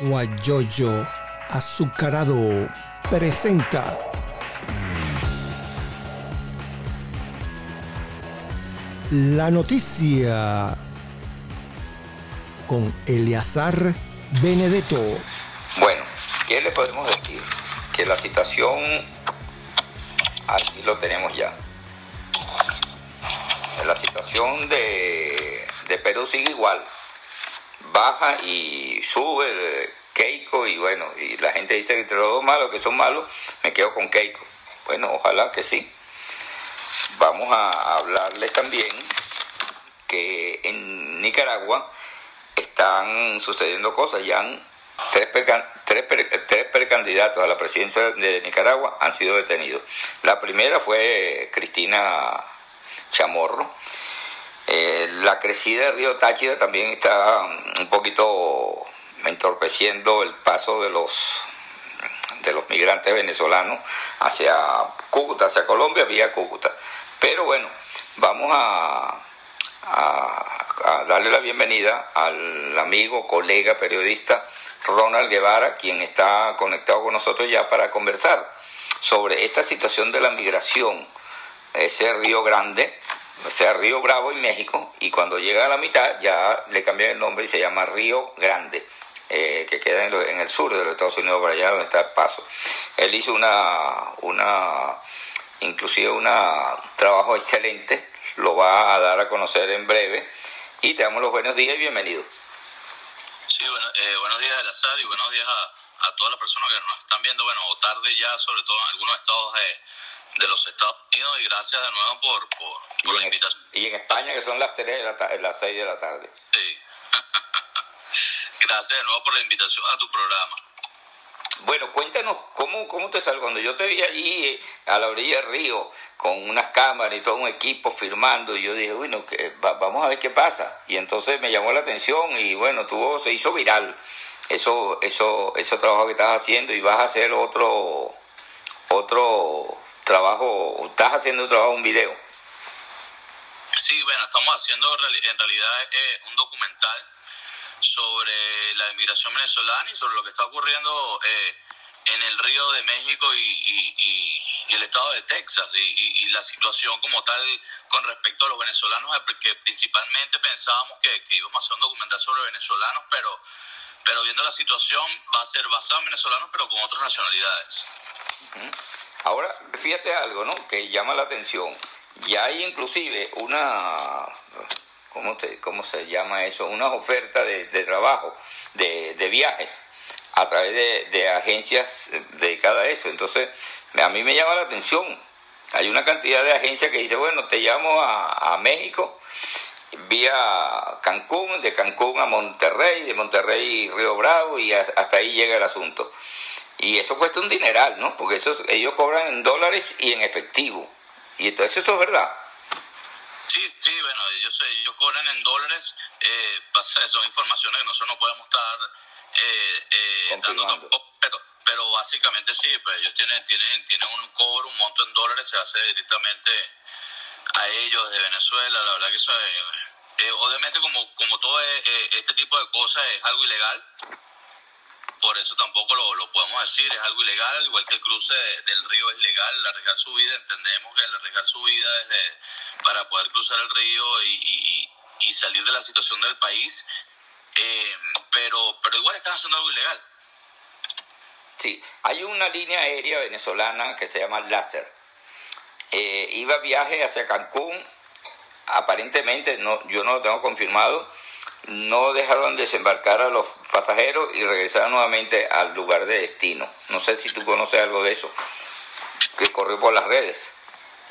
Guayoyo Azucarado presenta la noticia con Eleazar Benedetto. Bueno, ¿qué le podemos decir? Que la situación aquí lo tenemos ya. La situación de, de Perú sigue igual. Baja y sube Keiko y bueno, y la gente dice que entre los dos malos, que son malos, me quedo con Keiko. Bueno, ojalá que sí. Vamos a hablarles también que en Nicaragua están sucediendo cosas, ya han tres, tres, tres precandidatos a la presidencia de Nicaragua han sido detenidos. La primera fue Cristina Chamorro. Eh, la crecida de Río Táchira también está un poquito entorpeciendo el paso de los de los migrantes venezolanos hacia Cúcuta, hacia Colombia, vía Cúcuta. Pero bueno, vamos a, a, darle la bienvenida al amigo, colega, periodista Ronald Guevara, quien está conectado con nosotros ya para conversar sobre esta situación de la migración, ese Río Grande, o sea, Río Bravo en México, y cuando llega a la mitad ya le cambian el nombre y se llama Río Grande. Eh, que queda en, el sur de los Estados Unidos, por allá donde está el paso. Él hizo una, una inclusive un trabajo excelente, lo va a dar a conocer en breve. Y te damos los buenos días y bienvenido. Sí, bueno, eh, buenos días, Elazar, y buenos días a, a, todas las personas que nos están viendo, bueno, o tarde ya, sobre todo en algunos estados de, de los Estados Unidos, y gracias de nuevo por, por, la invitación. Y en España, que son las, 3 de la las 6 de la tarde. Sí. Gracias de nuevo por la invitación a tu programa. Bueno, cuéntanos cómo, cómo te salió cuando yo te vi allí eh, a la orilla del río con unas cámaras y todo un equipo firmando y yo dije, bueno, que, vamos a ver qué pasa. Y entonces me llamó la atención y bueno, tuvo, se hizo viral eso, eso, ese trabajo que estás haciendo y vas a hacer otro, otro trabajo, estás haciendo un trabajo, un video. Sí, bueno, estamos haciendo en realidad eh, un documental sobre la inmigración venezolana y sobre lo que está ocurriendo eh, en el Río de México y, el estado de Texas y, la situación como tal con respecto a los venezolanos, eh, porque principalmente pensábamos que, íbamos a hacer un documental sobre venezolanos, pero, pero viendo la situación va a ser basado en venezolanos, pero con otras nacionalidades. Ahora, fíjate algo, ¿no? Que llama la atención. Ya hay inclusive una ¿cómo, cómo se llama eso? Unas ofertas de, trabajo, de, viajes, a través de, agencias dedicadas a eso. Entonces, a mí me llama la atención. Hay una cantidad de agencias que dice, bueno, te llamo a, México vía Cancún, de Cancún a Monterrey, de Monterrey Río Bravo y hasta ahí llega el asunto. Y eso cuesta un dineral, ¿no? Porque eso, ellos cobran en dólares y en efectivo. Y entonces eso es verdad. Sí, sí, bueno, ellos, ellos cobran en dólares, eh, son informaciones que nosotros no podemos estar eh, eh, dando tampoco, pero, pero básicamente sí, pues ellos tienen, tienen, tienen un cobro, un monto en dólares, se hace directamente a ellos de Venezuela, la verdad que eso es, eh, obviamente como, como todo este tipo de cosas es algo ilegal, por eso tampoco lo, lo, podemos decir, es algo ilegal, igual que el cruce del río es legal, arriesgar su vida, entendemos que el arriesgar su vida desde, para poder cruzar el río y, y, salir de la situación del país, eh, pero, pero igual están haciendo algo ilegal. Sí, hay una línea aérea venezolana que se llama Láser. Eh, iba viaje hacia Cancún, aparentemente, no, yo no lo tengo confirmado, no dejaron desembarcar a los pasajeros y regresaron nuevamente al lugar de destino. No sé si tú conoces algo de eso, que corrió por las redes.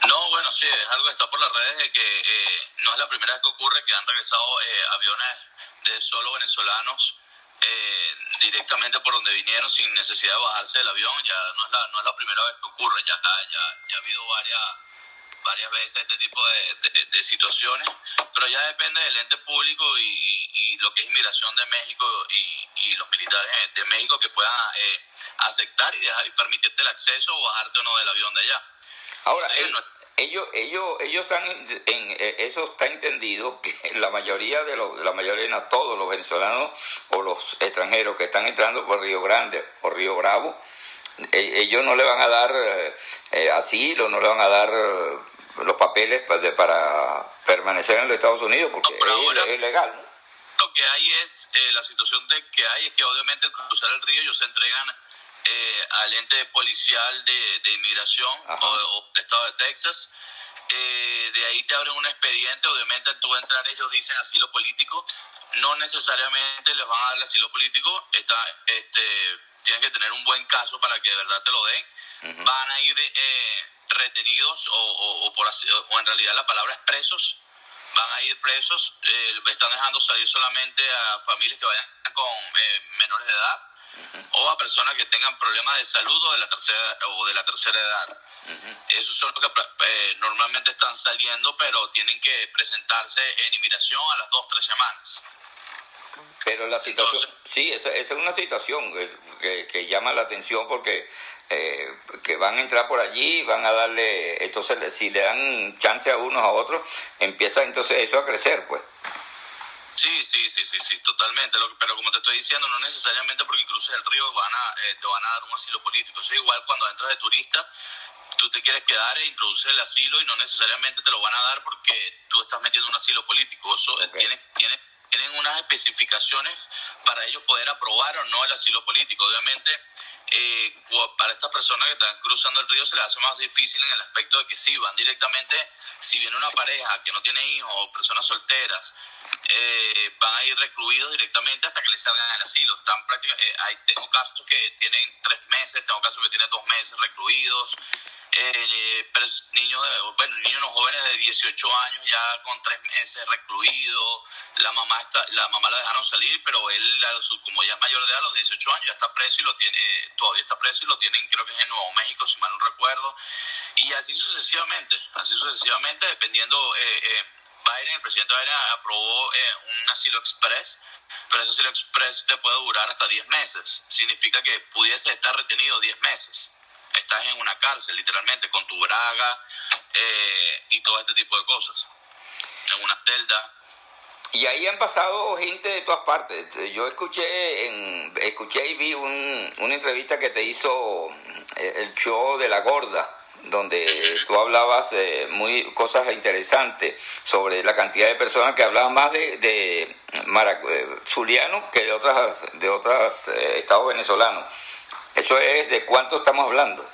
No, bueno, sí, es algo que está por las redes de que eh, no es la primera vez que ocurre que han regresado eh, aviones de solo venezolanos eh, directamente por donde vinieron sin necesidad de bajarse del avión. Ya no es la, no es la primera vez que ocurre, ya, ya, ya ha habido varias varias veces este tipo de, de, situaciones, pero ya depende del ente público y, y, lo que es inmigración de México y, y los militares de México que puedan eh, aceptar y, dejar, y permitirte el acceso o bajarte o no del avión de allá. Ahora, ellos, ellos, ellos están en, eh, eso está entendido que la mayoría de los, la mayoría, no todos los venezolanos o los extranjeros que están entrando por Río Grande o Río Bravo, e, ellos no le van a dar eh, asilo, no le van a dar los papeles para, para, permanecer en los Estados Unidos porque es, ilegal. Lo que hay es, la situación de que hay es que obviamente al cruzar el río ellos se entregan eh, al ente policial de, de inmigración o, del estado de Texas. Eh, de ahí te abren un expediente, obviamente tú entrar, ellos dicen asilo político, no necesariamente les van a dar el asilo político, está, este, tienen que tener un buen caso para que de verdad te lo den, van a ir eh, retenidos o, o, por, o en realidad la palabra es presos, van a ir presos, están dejando salir solamente a familias que vayan con menores de edad o a personas que tengan problemas de salud o de la tercera, o de la tercera edad. Esos son los que eh, normalmente están saliendo, pero tienen que presentarse en inmigración a las dos, tres semanas. Pero la situación, sí, esa, es una situación que, que, llama la atención porque eh, que van a entrar por allí, van a darle, entonces si le dan chance a unos a otros, empieza entonces eso a crecer, pues. Sí, sí, sí, sí, sí, totalmente. pero como te estoy diciendo, no necesariamente porque cruces el río van a, eh, te van a dar un asilo político. es igual cuando entras de turista, tú te quieres quedar e introducir el asilo y no necesariamente te lo van a dar porque tú estás metiendo un asilo político. Eso eh, tiene, tiene, tienen unas especificaciones para ellos poder aprobar o no el asilo político. Obviamente, eh, para estas personas que están cruzando el río se les hace más difícil en el aspecto de que sí, van directamente, si viene una pareja que no tiene hijos o personas solteras, eh, van a ir recluidos directamente hasta que les salgan el asilo. Están eh, hay, tengo casos que tienen tres meses, tengo casos que tienen dos meses recluidos. Eh, niños, bueno, niños jóvenes de 18 años ya con tres meses recluidos. La mamá está, la mamá la dejaron salir, pero él, como ya es mayor de edad, a los 18 años, ya está preso y lo tiene, todavía está preso y lo tienen, creo que es en Nuevo México, si mal no recuerdo. Y así sucesivamente, así sucesivamente, dependiendo. Eh, Biden, el presidente Biden aprobó eh, un asilo express, pero ese asilo express te puede durar hasta 10 meses. Significa que pudiese estar retenido 10 meses. Estás en una cárcel, literalmente, con tu braga eh, y todo este tipo de cosas. En una celda. Y ahí han pasado gente de todas partes. Yo escuché, en, escuché y vi un, una entrevista que te hizo eh, el show de la gorda donde tú hablabas eh, muy cosas interesantes sobre la cantidad de personas que hablaban más de, de eh, Zuliano que de otras de otros eh, estados venezolanos. Eso es de cuánto estamos hablando.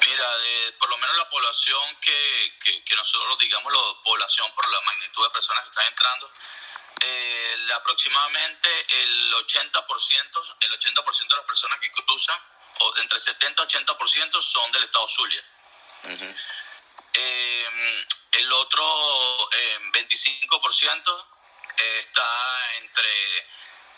Mira, de, por lo menos la población que, que, nosotros digamos la población por la magnitud de personas que están entrando, aproximadamente el 80%, el 80% de las personas que cruzan o entre 70 y 80% son del estado Zulia. Em, el otro 25% em, está entre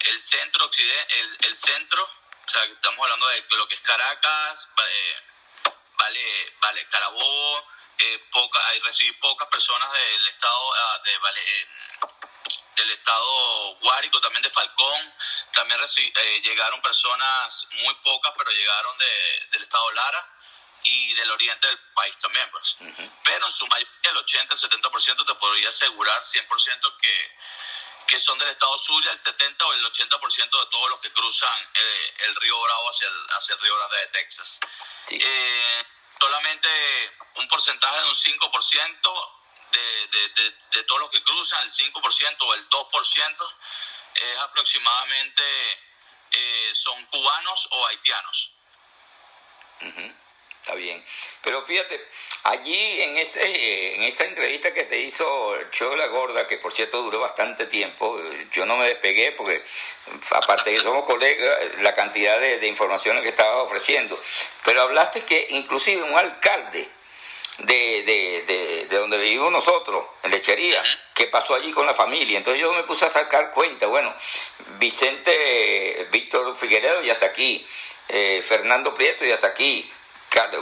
el centro occidente, el, centro, o sea, estamos hablando de lo que es Caracas, vale, vale, Carabobo, eh, poca, recibí pocas personas del estado ah, de vale, del estado Guárico, también de Falcón, también eh, llegaron personas muy pocas, pero llegaron de, del estado Lara y del oriente del país también, pues. Pero en su mayoría, el 80, el 70% te podría asegurar 100% que, que son del estado Zulia, el 70 o el 80% de todos los que cruzan eh, el río Bravo hacia el, hacia el río Grande de Texas. Eh, solamente un porcentaje de un 5% de, de, de, todos los que cruzan, el 5% o el 2%, es aproximadamente eh, son cubanos o haitianos. Está bien. Pero fíjate, allí en ese en esa entrevista que te hizo la Gorda, que por cierto duró bastante tiempo, yo no me despegué porque aparte de que somos colegas, la cantidad de, de informaciones que estaba ofreciendo. Pero hablaste que inclusive un alcalde de, de, de, donde vivimos nosotros, en Lechería, qué pasó allí con la familia. Entonces yo me puse a sacar cuenta, bueno, Vicente, Víctor Figueredo ya está aquí, eh, Fernando Prieto ya está aquí,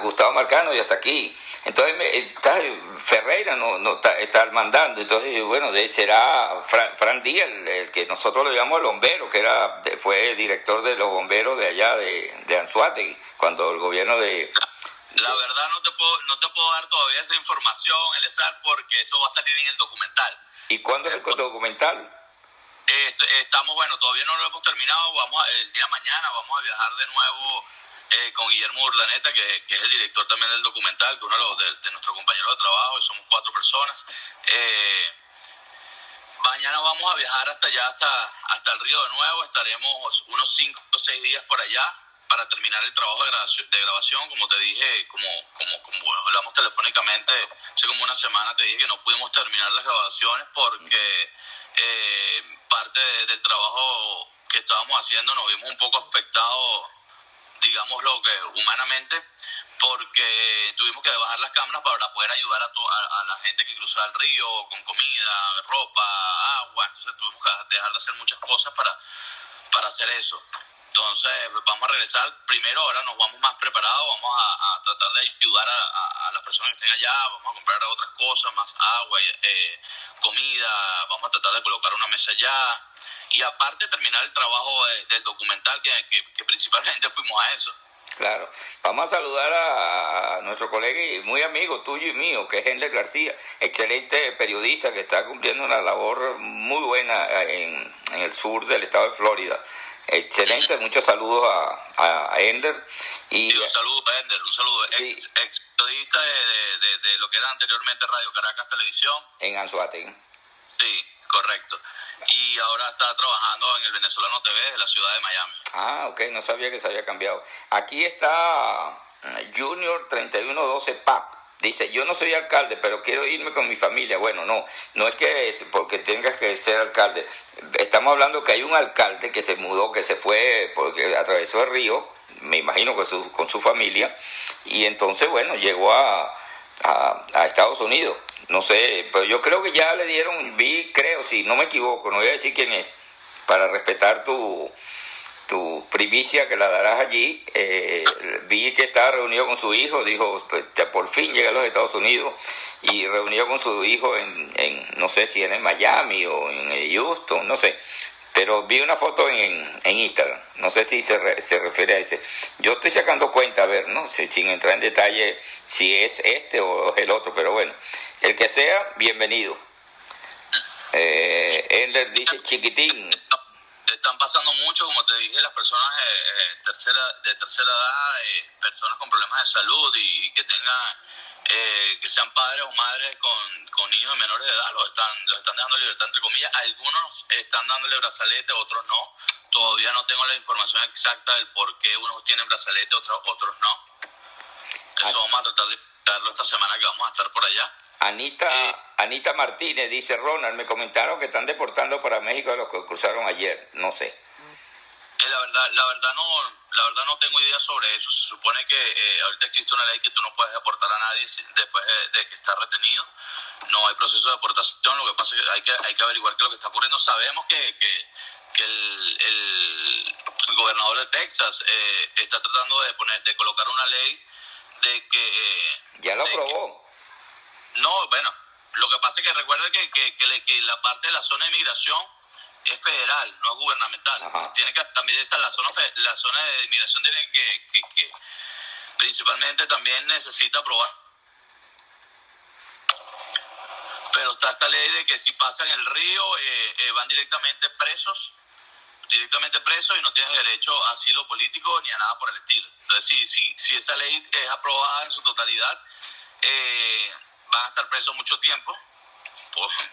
Gustavo Marcano ya está aquí. Entonces está, Ferreira no, no está, está, mandando, entonces bueno, de, será Fran, Díaz, el, que nosotros le llamamos el bombero, que era fue director de los bomberos de allá de, de Anzuategui, cuando el gobierno de, La verdad no te puedo, no te puedo dar todavía esa información, Elezar, porque eso va a salir en el documental. ¿Y cuándo es el documental? estamos, bueno, todavía no lo hemos terminado, vamos el día de mañana vamos a viajar de nuevo eh, con Guillermo Urdaneta, que, es el director también del documental, que uno de, de, nuestros compañeros de trabajo, y somos cuatro personas. Eh, mañana vamos a viajar hasta allá, hasta, hasta el río de nuevo, estaremos unos cinco o seis días por allá para terminar el trabajo de grabación, de grabación como te dije, como, como, como hablamos telefónicamente hace como una semana, te dije que no pudimos terminar las grabaciones porque eh, parte del trabajo que estábamos haciendo nos vimos un poco afectados, digámoslo que humanamente, porque tuvimos que bajar las cámaras para poder ayudar a, a, la gente que cruzaba el río con comida, ropa, agua, entonces tuvimos que dejar de hacer muchas cosas para, para hacer eso. Entonces, vamos a regresar. Primero, ahora nos vamos más preparados, vamos a, tratar de ayudar a, las personas que estén allá, vamos a comprar otras cosas, más agua, eh, comida, vamos a tratar de colocar una mesa allá. Y aparte, terminar el trabajo del documental, que, que, principalmente fuimos a eso. Claro. Vamos a saludar a, nuestro colega y muy amigo tuyo y mío, que es Henry García, excelente periodista que está cumpliendo una labor muy buena en, en el sur del estado de Florida. Excelente, muchos saludos a, a Ender. Y, un saludo a Ender, un saludo. Ex, periodista de, de, lo que era anteriormente Radio Caracas Televisión. En Anzuategui. Sí, correcto. Y ahora está trabajando en el Venezolano TV de la ciudad de Miami. Ah, ok, no sabía que se había cambiado. Aquí está eh, Junior 3112 PAP. Dice, yo no soy alcalde, pero quiero irme con mi familia. Bueno, no, no es que porque tengas que ser alcalde. Estamos hablando que hay un alcalde que se mudó, que se fue, porque atravesó el río, me imagino con su, con su familia, y entonces, bueno, llegó a, a, Estados Unidos. No sé, pero yo creo que ya le dieron, vi, creo, si no me equivoco, no voy a decir quién es, para respetar tu, tu primicia que la darás allí. Eh, vi que estaba reunido con su hijo, dijo, pues, por fin llega a los Estados Unidos y reunido con su hijo en, en no sé si en Miami o en Houston, no sé. Pero vi una foto en, en Instagram, no sé si se, se refiere a ese. Yo estoy sacando cuenta, a ver, ¿no? sin entrar en detalle si es este o el otro, pero bueno, el que sea, bienvenido. Eh, dice chiquitín, están pasando mucho, como te dije, las personas eh, eh, tercera, de tercera edad, eh, personas con problemas de salud y, que tengan, que sean padres o madres con, con, niños de menores de edad, los están, los están dejando libertad entre comillas. Algunos están dándole brazalete, otros no. Todavía no tengo la información exacta del por qué unos tienen brazalete, otros, otros no. Eso vamos a tratar de explicarlo esta semana que vamos a estar por allá. Anita, Anita Martínez dice, Ronald, me comentaron que están deportando para México a los que cruzaron ayer, no sé. Eh, la verdad, la verdad no, la verdad no tengo idea sobre eso. Se supone que eh, ahorita existe una ley que tú no puedes deportar a nadie después de, que está retenido. No hay proceso de deportación. Lo que pasa es que hay que, hay que averiguar qué es lo que está ocurriendo. Sabemos que, que, que el, el, gobernador de Texas eh, está tratando de poner, de colocar una ley de que ya lo aprobó. No, bueno, lo que pasa es que recuerda que, que, la parte de la zona de inmigración es federal, no es gubernamental. Tiene que también esa la zona la zona de inmigración tiene que, que, principalmente también necesita aprobar. Pero está esta ley de que si pasan el río eh, eh, van directamente presos, directamente presos y no tienes derecho a asilo político ni a nada por el estilo. Entonces, si, si, si esa ley es aprobada en su totalidad, eh, van a estar presos mucho tiempo,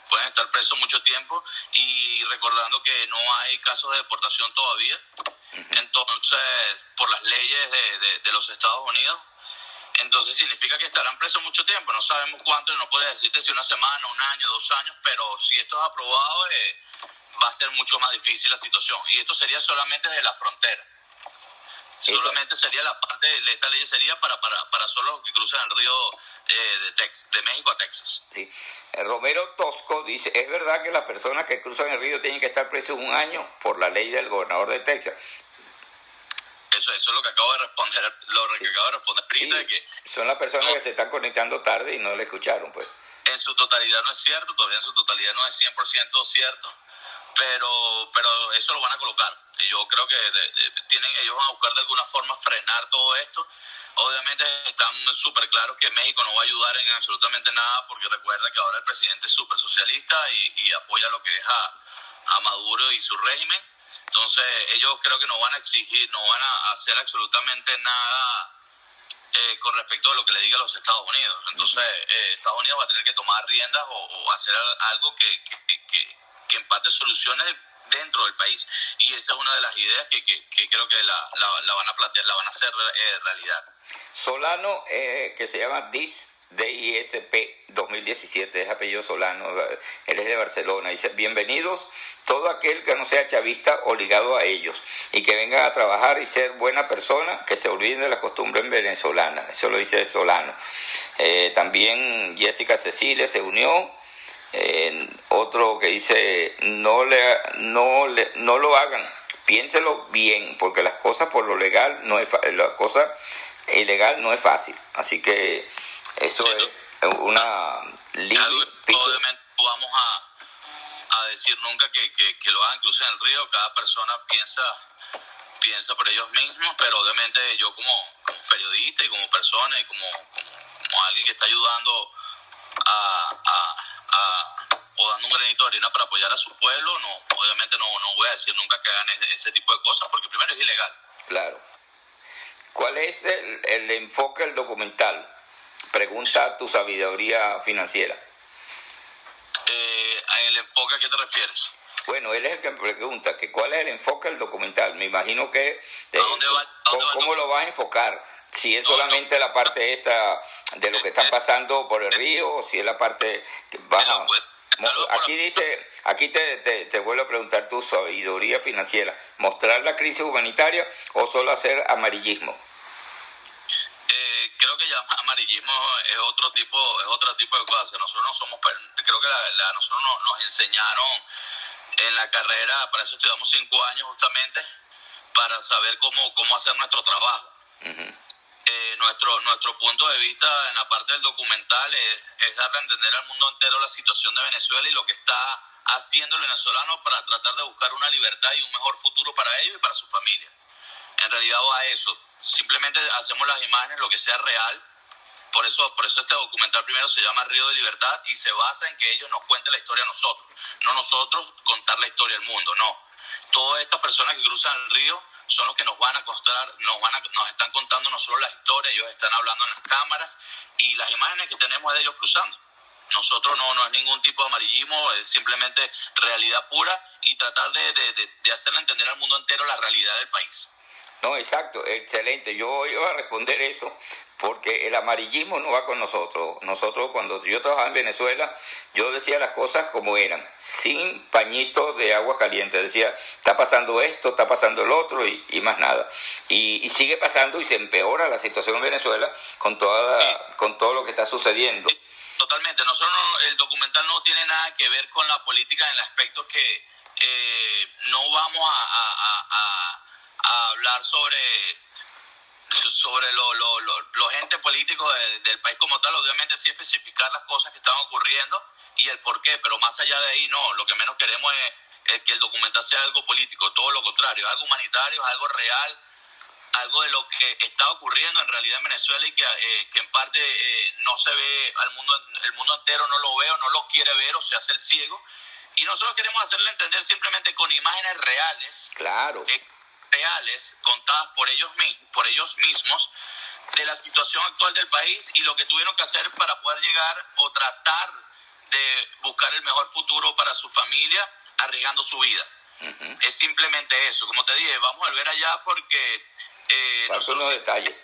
pueden estar presos mucho tiempo y recordando que no hay casos de deportación todavía, entonces por las leyes de, de, los Estados Unidos, entonces significa que estarán presos mucho tiempo, no sabemos cuánto, no puede decirte si una semana, un año, dos años, pero si esto es aprobado eh, va a ser mucho más difícil la situación. Y esto sería solamente desde la frontera. Solamente sería la parte, esta ley sería para, para, para solo los que cruzan el río eh, de, Tex, de México a Texas. Sí. Eh, Romero Tosco dice, ¿es verdad que las personas que cruzan el río tienen que estar presos un año por la ley del gobernador de Texas? Eso, eso es lo que acabo de responder, lo que acabo de responder ahorita. que son las personas que se están conectando tarde y no le escucharon, pues. En su totalidad no es cierto, todavía en su totalidad no es 100% cierto, pero, pero eso lo van a colocar. Yo creo que tienen, ellos van a buscar de alguna forma frenar todo esto Obviamente están súper claros que México no va a ayudar en absolutamente nada porque recuerda que ahora el presidente es súper socialista y, apoya lo que es a, Maduro y su régimen. Entonces ellos creo que no van a exigir, no van a hacer absolutamente nada eh, con respecto a lo que le diga los Estados Unidos. Entonces eh, Estados Unidos va a tener que tomar riendas o, hacer algo que, que, que, en parte solucione dentro del país. Y esa es una de las ideas que, que, creo que la, la, van a plantear, la van a hacer eh, realidad. Solano, eh, que se llama DIS, DISP 2017, es apellido Solano, él es de Barcelona, dice, bienvenidos todo aquel que no sea chavista o ligado a ellos y que venga a trabajar y ser buena persona, que se olviden de la costumbre venezolana, eso lo dice Solano. Eh, también Jessica Cecilia se unió, otro que dice, no, le, no, le, no lo hagan, piénselo bien, porque las cosas por lo legal no es la cosa ilegal no es fácil. Así que eso es una Obviamente vamos a, a decir nunca que, que, lo hagan, que el río, cada persona piensa piensa por ellos mismos, pero obviamente yo como, periodista y como persona y como, como, alguien que está ayudando a, a, o dando un granito de arena para apoyar a su pueblo, no obviamente no, no voy a decir nunca que hagan ese, ese tipo de cosas, porque primero es ilegal. Claro. ¿Cuál es el, enfoque del documental? Pregunta tu sabiduría financiera. Eh, ¿El enfoque a qué te refieres? Bueno, él es el que me pregunta que cuál es el enfoque del documental. Me imagino que... Eh, dónde va, ¿cómo, lo vas a enfocar? Si es solamente la parte esta de lo que están pasando por el río o si es la parte que baja... Aquí dice, aquí te, te, vuelvo a preguntar tu sabiduría financiera, ¿mostrar la crisis humanitaria o solo hacer amarillismo? Eh, creo que ya amarillismo es otro tipo, es otro tipo de cosas. Nosotros no somos, creo que la, nosotros nos, enseñaron en la carrera, para eso estudiamos cinco años justamente, para saber cómo, cómo hacer nuestro trabajo. Eh, nuestro, nuestro punto de vista en la parte del documental es, es, darle a entender al mundo entero la situación de Venezuela y lo que está haciendo el venezolano para tratar de buscar una libertad y un mejor futuro para ellos y para su familia. En realidad va a eso. Simplemente hacemos las imágenes, lo que sea real. Por eso, por eso este documental primero se llama Río de Libertad y se basa en que ellos nos cuenten la historia a nosotros. No nosotros contar la historia al mundo, no. Todas estas personas que cruzan el río son los que nos van a contar, nos, van a, nos están contando no solo la historia, ellos están hablando en las cámaras y las imágenes que tenemos de ellos cruzando. Nosotros no, no es ningún tipo de amarillismo, es simplemente realidad pura y tratar de, de, de hacerle entender al mundo entero la realidad del país. No, exacto, excelente. Yo iba a responder eso porque el amarillismo no va con nosotros. Nosotros cuando yo trabajaba en Venezuela, yo decía las cosas como eran, sin pañitos de agua caliente. Decía, está pasando esto, está pasando el otro y, más nada. Y, sigue pasando y se empeora la situación en Venezuela con, toda con todo lo que está sucediendo. Totalmente. Nosotros el documental no tiene nada que ver con la política en el aspecto que eh, no vamos a, a hablar sobre sobre los lo, lo, entes políticos del país como tal, obviamente sí especificar las cosas que están ocurriendo y el por qué, pero más allá de ahí no, lo que menos queremos es, que el documental sea algo político, todo lo contrario, algo humanitario, algo real, algo de lo que está ocurriendo en realidad en Venezuela y que, eh, que en parte eh, no se ve al mundo, el mundo entero no lo ve o no lo quiere ver o se hace el ciego. Y nosotros queremos hacerle entender simplemente con imágenes reales. Claro. Eh, reales contadas por ellos, por ellos mismos de la situación actual del país y lo que tuvieron que hacer para poder llegar o tratar de buscar el mejor futuro para su familia arriesgando su vida. Es simplemente eso. Como te dije, vamos a volver allá porque... Eh, nosotros, detalles.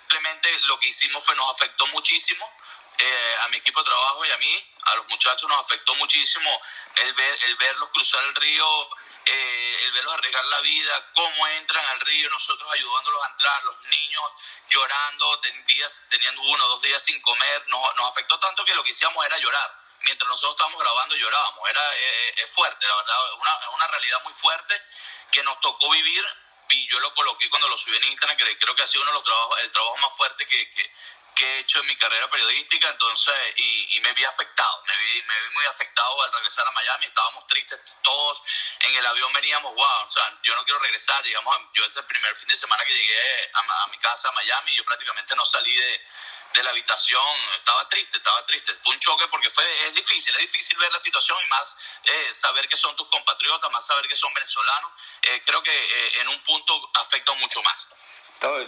Simplemente lo que hicimos fue nos afectó muchísimo. Eh, a mi equipo de trabajo y a mí, a los muchachos nos afectó muchísimo el, ver, el verlos cruzar el río eh, el verlos arriesgar la vida, cómo entran al río, nosotros ayudándolos a entrar, los niños llorando, días, teniendo uno o dos días sin comer, nos, nos afectó tanto que lo que hicimos era llorar. Mientras nosotros estábamos grabando llorábamos, era eh, es fuerte, la verdad, es una, una realidad muy fuerte que nos tocó vivir y yo lo coloqué cuando lo subí en Instagram, que creo que ha sido uno de los trabajos, el trabajo más fuerte que, que, he hecho en mi carrera periodística, entonces, y, me vi afectado, me vi, me vi muy afectado al regresar a Miami, estábamos tristes todos, en el avión veníamos, wow, o sea, yo no quiero regresar, digamos, yo este primer fin de semana que llegué a, mi casa a Miami, yo prácticamente no salí de, de la habitación, estaba triste, estaba triste. Fue un choque porque fue, es difícil, es difícil ver la situación y más eh, saber que son tus compatriotas, más saber que son venezolanos. Eh, creo que eh, en un punto afecta mucho más.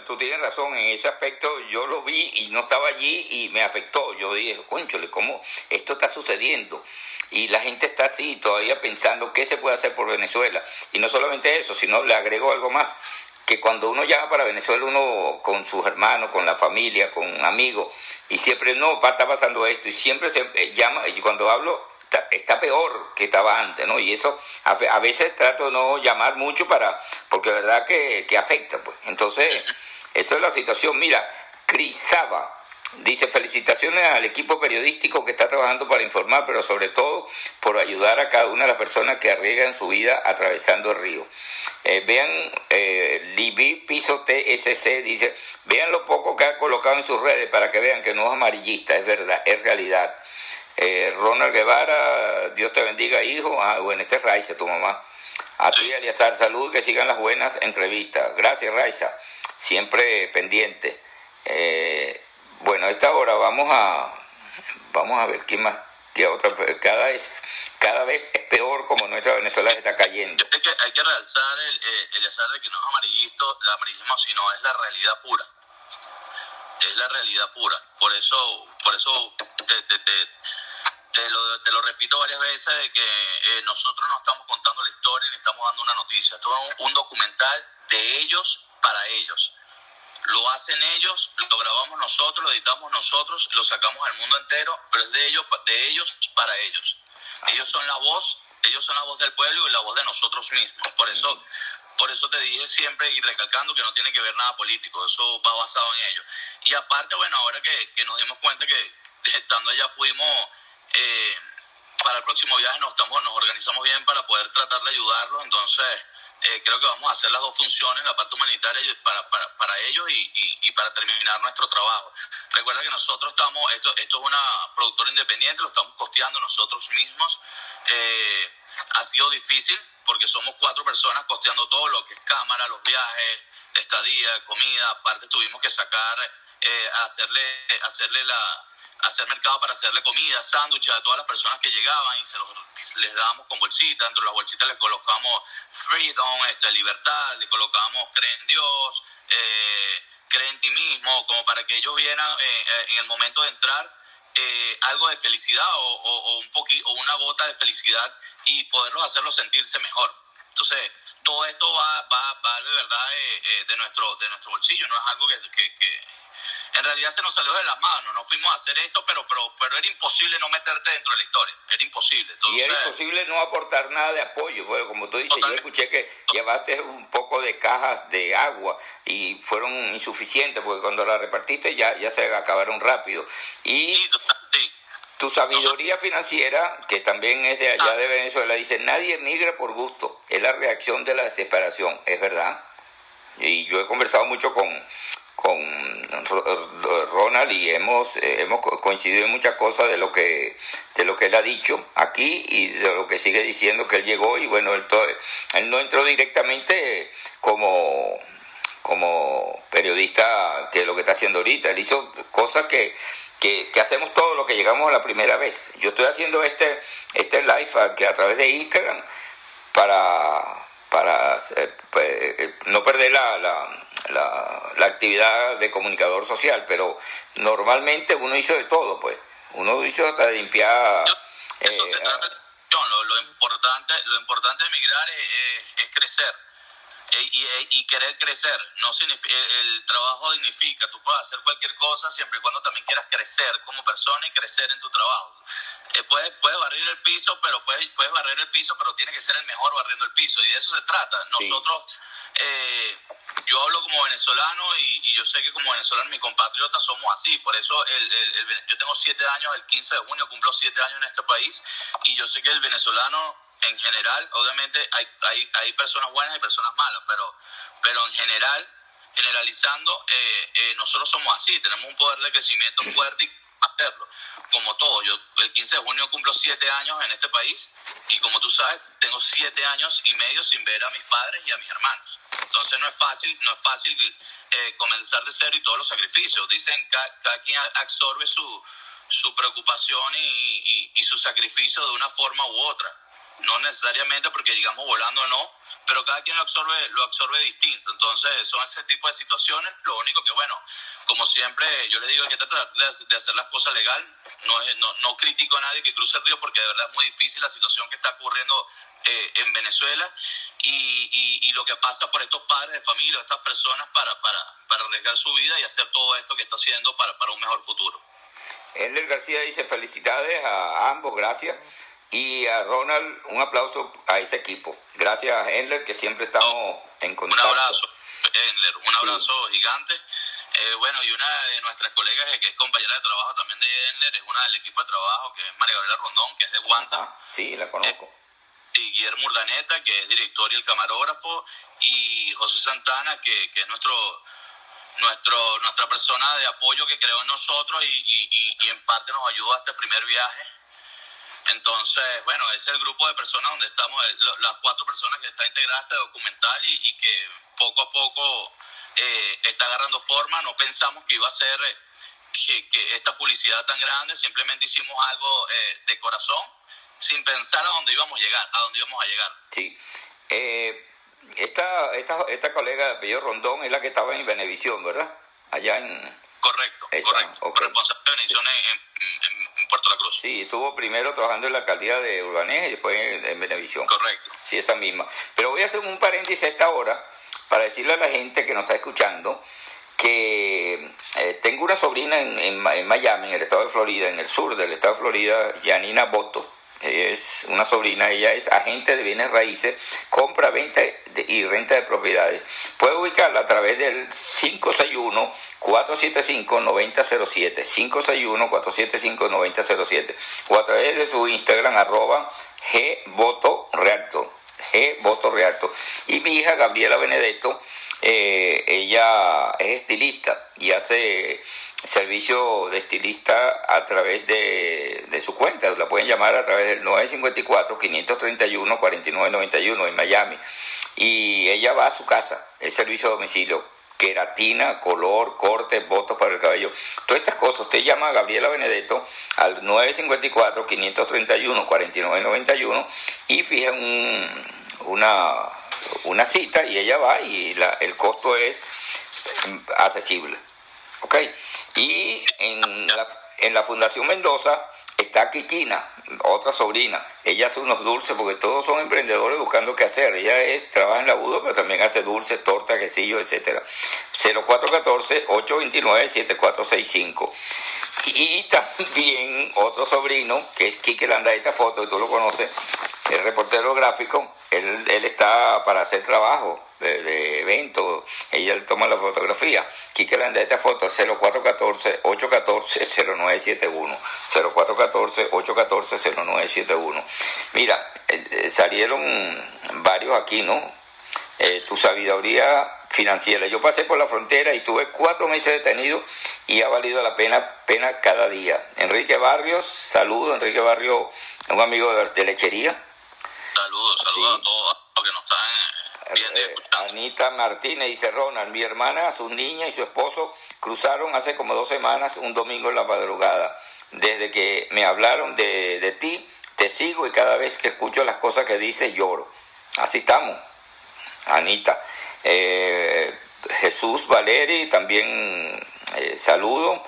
Tú tienes razón, en ese aspecto yo lo vi y no estaba allí y me afectó. Yo dije, conchole, ¿cómo esto está sucediendo? Y la gente está así todavía pensando qué se puede hacer por Venezuela. Y no solamente eso, sino le agrego algo más que cuando uno llama para Venezuela, uno con sus hermanos, con la familia, con amigos, y siempre, no, está pasando esto, y siempre se eh, llama, y cuando hablo, está, peor que estaba antes, ¿no? Y eso, a, veces trato de no llamar mucho para, porque la verdad que, que afecta, pues. Entonces, esa es la situación. Mira, Crisaba, Dice felicitaciones al equipo periodístico que está trabajando para informar, pero sobre todo por ayudar a cada una de las personas que arriesgan su vida atravesando el río. Eh, vean, eh, Libby Piso TSC dice, vean lo poco que ha colocado en sus redes para que vean que no es amarillista, es verdad, es realidad. Eh, Ronald Guevara, Dios te bendiga, hijo. Ah, bueno, este es Raiza, tu mamá. A ti, Aliazar, salud, que sigan las buenas entrevistas. Gracias, Raiza. Siempre pendiente. Eh, bueno, a esta hora vamos a vamos a ver qué más que otra cada vez cada vez es peor como nuestra Venezuela está cayendo. Hay que, hay que realzar el, eh, el de que no es amarillito, el amarillismo, sino es la realidad pura. Es la realidad pura. Por eso, por eso te, te, te, te lo, te lo repito varias veces de que eh, nosotros no estamos contando la historia ni estamos dando una noticia. Esto es un documental de ellos para ellos lo hacen ellos, lo grabamos nosotros, lo editamos nosotros, lo sacamos al mundo entero, pero es de ellos, de ellos para ellos. Ah. Ellos son la voz, ellos son la voz del pueblo y la voz de nosotros mismos. Por eso, por eso te dije siempre y recalcando que no tiene que ver nada político, eso va basado en ellos. Y aparte, bueno, ahora que, que nos dimos cuenta que estando allá pudimos, eh, para el próximo viaje nos, estamos, nos organizamos bien para poder tratar de ayudarlos, entonces eh, creo que vamos a hacer las dos funciones, la parte humanitaria para, para, para ellos y, y, para terminar nuestro trabajo. Recuerda que nosotros estamos, esto, esto es una productora independiente, lo estamos costeando nosotros mismos. Eh, ha sido difícil porque somos cuatro personas costeando todo lo que es cámara, los viajes, estadía, comida. Aparte tuvimos que sacar, eh, hacerle, hacerle la, hacer mercado para hacerle comida, sándwiches a todas las personas que llegaban y se los les dábamos con bolsitas, dentro de las bolsitas les colocamos freedom, este, libertad, le colocamos cree en Dios, eh, cree en ti mismo, como para que ellos vieran eh, eh, en el momento de entrar eh, algo de felicidad o, o, un poquito, o una gota de felicidad y poderlos hacerlos sentirse mejor. Entonces, todo esto va, va, va de verdad de, nuestro, de nuestro bolsillo, no es algo que, que en realidad se nos salió de las manos, no fuimos a hacer esto, pero, pero, pero era imposible no meterte dentro de la historia, era imposible. y era imposible no aportar nada de apoyo, bueno, como tú dices, yo escuché que llevaste un poco de cajas de agua y fueron insuficientes, porque cuando la repartiste ya, ya se acabaron rápido. Y tu sabiduría financiera, que también es de allá ah. de Venezuela, dice, nadie emigra por gusto, es la reacción de la desesperación, es verdad. Y yo he conversado mucho con, con Ronald y hemos eh, hemos coincidido en muchas cosas de lo que de lo que él ha dicho aquí y de lo que sigue diciendo que él llegó y bueno él, no entró directamente como como periodista que lo que está haciendo ahorita él hizo cosas que que, hacemos todo lo que llegamos a la primera vez. Yo estoy haciendo este, este live que a través de Instagram para, para eh, pues, no perder la, la, la, actividad de comunicador social, pero normalmente uno hizo de todo, pues. Uno hizo hasta limpiar... Eso se eh, trata, lo, lo, importante, lo importante de emigrar es, es, crecer eh, y, y, y, querer crecer. No significa, el, trabajo significa, tú puedes hacer cualquier cosa siempre y cuando también quieras crecer como persona y crecer en tu trabajo. Eh, puedes, puedes barrer el piso, pero puedes, puedes barrer el piso, pero tiene que ser el mejor barriendo el piso. Y de eso se trata. Nosotros... Eh, yo hablo como venezolano y, yo sé que como venezolano mis compatriotas somos así, por eso el, yo tengo siete años, el 15 de junio cumplo siete años en este país y yo sé que el venezolano en general, obviamente hay, hay, hay personas buenas y personas malas, pero, pero en general generalizando, nosotros somos así, tenemos un poder de crecimiento fuerte y como todo, yo el 15 de junio cumplo siete años en este país y como tú sabes, tengo siete años y medio sin ver a mis padres y a mis hermanos. Entonces no es fácil, no es fácil eh, comenzar de cero y todos los sacrificios. Dicen que cada quien absorbe su, su preocupación y, y, su sacrificio de una forma u otra. No necesariamente porque digamos volando o no, pero cada quien lo absorbe, lo absorbe distinto. Entonces son ese tipo de situaciones. Lo único que, bueno, como siempre, yo le digo hay que tratar de, hacer las cosas legal. No, no, no, critico a nadie que cruce el río porque de verdad es muy difícil la situación que está ocurriendo eh, en Venezuela y, y, lo que pasa por estos padres de familia, estas personas para, para, para arriesgar su vida y hacer todo esto que está haciendo para, para un mejor futuro. Ender García dice felicidades a ambos, gracias. Y a Ronald, un aplauso a ese equipo. Gracias, Endler, que siempre estamos en contacto. Un abrazo, Endler, un abrazo gigante. Eh, bueno, y una de nuestras colegas que es compañera de trabajo también de Endler, es una del equipo de trabajo que es María Gabriela Rondón, que es de Guanta. sí, la conozco. Eh, y Guillermo Urdaneta, que es director y el camarógrafo, y José Santana, que, que es nuestro nuestro nuestra persona de apoyo que creó en nosotros y, y, y en parte nos ayuda a este primer viaje entonces, bueno, ese es el grupo de personas donde estamos, las cuatro personas que está integrada este documental y, que poco a poco eh, está agarrando forma. No pensamos que iba a ser eh, que, esta publicidad tan grande, simplemente hicimos algo eh, de corazón sin pensar a dónde íbamos a llegar, a dónde íbamos a llegar. Sí. esta, esta, esta colega de apellido Rondón es la que estaba en Benevisión, ¿verdad? Allá en... Correcto, correcto. Responsable de Benevisión en Puerto La Cruz. Sí, estuvo primero trabajando en la alcaldía de Urbanés y después en, Benevisión. Correcto. Sí, esa misma. Pero voy a hacer un paréntesis a esta hora para decirle a la gente que nos está escuchando que eh, tengo una sobrina en, en, Miami, en el estado de Florida, en el sur del estado de Florida, Janina Boto es una sobrina, ella es agente de bienes raíces, compra, venta y renta de propiedades. Puede ubicarla a través del 561-475-9007, 561-475-9007, o a través de su Instagram, arroba gvotorealto, gvotorealto. Y mi hija Gabriela Benedetto, eh, ella es estilista y hace servicio de estilista a través de, de, su cuenta. La pueden llamar a través del 954-531-4991 en Miami. Y ella va a su casa, es servicio a domicilio. Queratina, color, corte, votos para el cabello. Todas estas cosas. Usted llama a Gabriela Benedetto al 954-531-4991 y fija un, una, una cita y ella va y la, el costo es accesible. ¿Ok? Y en la, en la Fundación Mendoza está Kikina, otra sobrina. Ella hace unos dulces porque todos son emprendedores buscando qué hacer. Ella es, trabaja en la Budo, pero también hace dulces, tortas, quesillos, etcétera. 0414-829-7465. Y también otro sobrino, que es Kike esta foto, tú lo conoces, el reportero gráfico, él, él está para hacer trabajo de, de evento, ella le toma la fotografía. Quique de esta foto 0414-814-0971. 0414-814-0971. Mira, eh, eh, salieron varios aquí, ¿no? Eh, tu sabiduría financiera. Yo pasé por la frontera y tuve cuatro meses detenido y ha valido la pena, pena cada día. Enrique Barrios, saludo, Enrique Barrios, un amigo de, lechería. Saludos, saludos a todos los que nos están eh, Anita Martínez dice Ronald, mi hermana, su niña y su esposo cruzaron hace como dos semanas un domingo en la madrugada. Desde que me hablaron de, de ti, te sigo y cada vez que escucho las cosas que dices lloro. Así estamos, Anita. Eh, Jesús Valeri, también eh, saludo.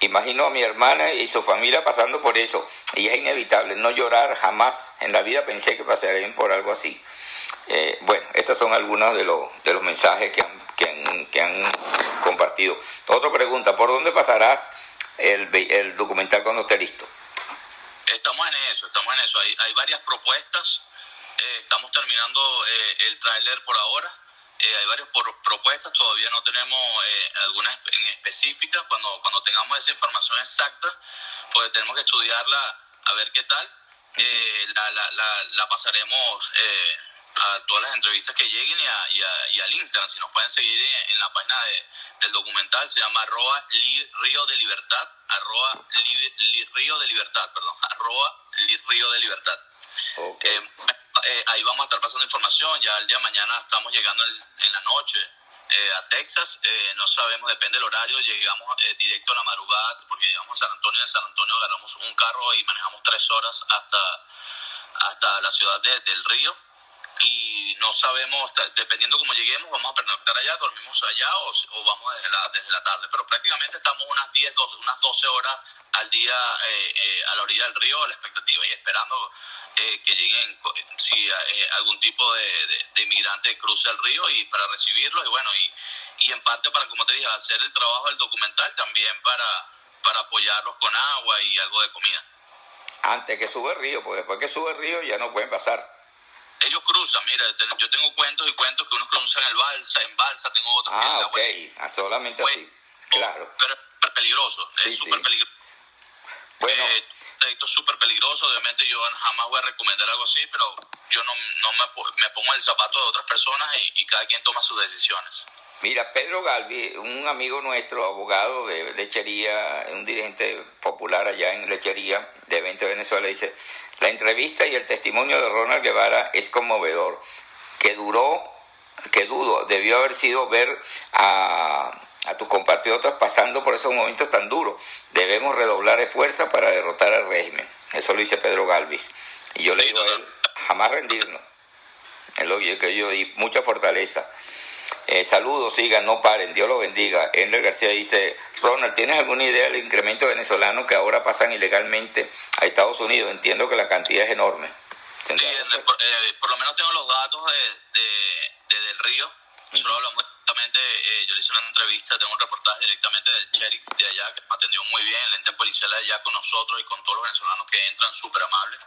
Imagino a mi hermana y su familia pasando por eso. Y es inevitable no llorar jamás. En la vida pensé que pasarían por algo así. Eh, bueno, estos son algunos de, de los mensajes que han, que, han, compartido. Otra pregunta, ¿por dónde pasarás el, el documental cuando esté listo? Estamos en eso, estamos en eso. Hay, hay varias propuestas. Eh, estamos terminando eh, el tráiler por ahora. hay varias propuestas, todavía no tenemos alguna en específica. Cuando, cuando tengamos esa información exacta, pues tenemos que estudiarla a ver qué tal. la, la, la, la, pasaremos a todas las entrevistas que lleguen y, y, al Instagram. Si nos pueden seguir en, la página de, del documental, se llama arroba río de libertad, arroba río de libertad, perdón, arroba río de libertad. Eh, eh, ahí vamos a estar pasando información, ya el día de mañana estamos llegando en la noche eh, a Texas, no sabemos, depende del horario, llegamos directo a la madrugada porque llegamos a San Antonio, de San Antonio agarramos un carro y manejamos tres horas hasta, hasta la ciudad del río y no sabemos, dependiendo cómo lleguemos, vamos a pernoctar allá, dormimos allá o, vamos desde la, desde la tarde. Pero prácticamente estamos unas 10, 12, unas 12 horas al día eh, eh, a la orilla del río, a la expectativa y esperando eh, que lleguen si algún tipo de, de, inmigrante cruce el río y para recibirlos y bueno, y, y en parte para, como te dije, hacer el trabajo del documental también para, para apoyarlos con agua y algo de comida. Antes que sube el río, porque después que sube el río ya no pueden pasar ellos cruzan, mira, yo tengo cuentos y cuentos que unos cruzan el balsa, en balsa, tengo otros ah, ok, ah, solamente así, claro. Pero es súper peligroso, es súper peligroso. Bueno. Eh, esto es súper peligroso, obviamente yo jamás voy a recomendar algo así, pero yo no, no me, me pongo el zapato de otras personas y, y, cada quien toma sus decisiones. Mira, Pedro Galvi, un amigo nuestro, abogado de lechería, un dirigente popular allá en lechería de 20 Venezuela, dice, la entrevista y el testimonio de Ronald Guevara es conmovedor. Que duró, que dudo, debió haber sido ver a, tus compatriotas pasando por esos momentos tan duros. Debemos redoblar esfuerzos para derrotar al régimen. Eso lo dice Pedro Galvis. Y yo le digo a él, jamás rendirnos. Es lo que yo, y mucha fortaleza. Eh, saludos, sigan, no paren, Dios los bendiga. Ender García dice, Ronald, ¿tienes alguna idea del incremento venezolano que ahora pasan ilegalmente a Estados Unidos? Entiendo que la cantidad es enorme. Sí, eh, por, lo menos tengo los datos de, de, del río. Solo hablamos directamente, eh, yo le hice una entrevista, tengo un reportaje directamente del sheriff de allá, que atendió muy bien, el ente policial de allá con nosotros y con todos los venezolanos que entran, súper amables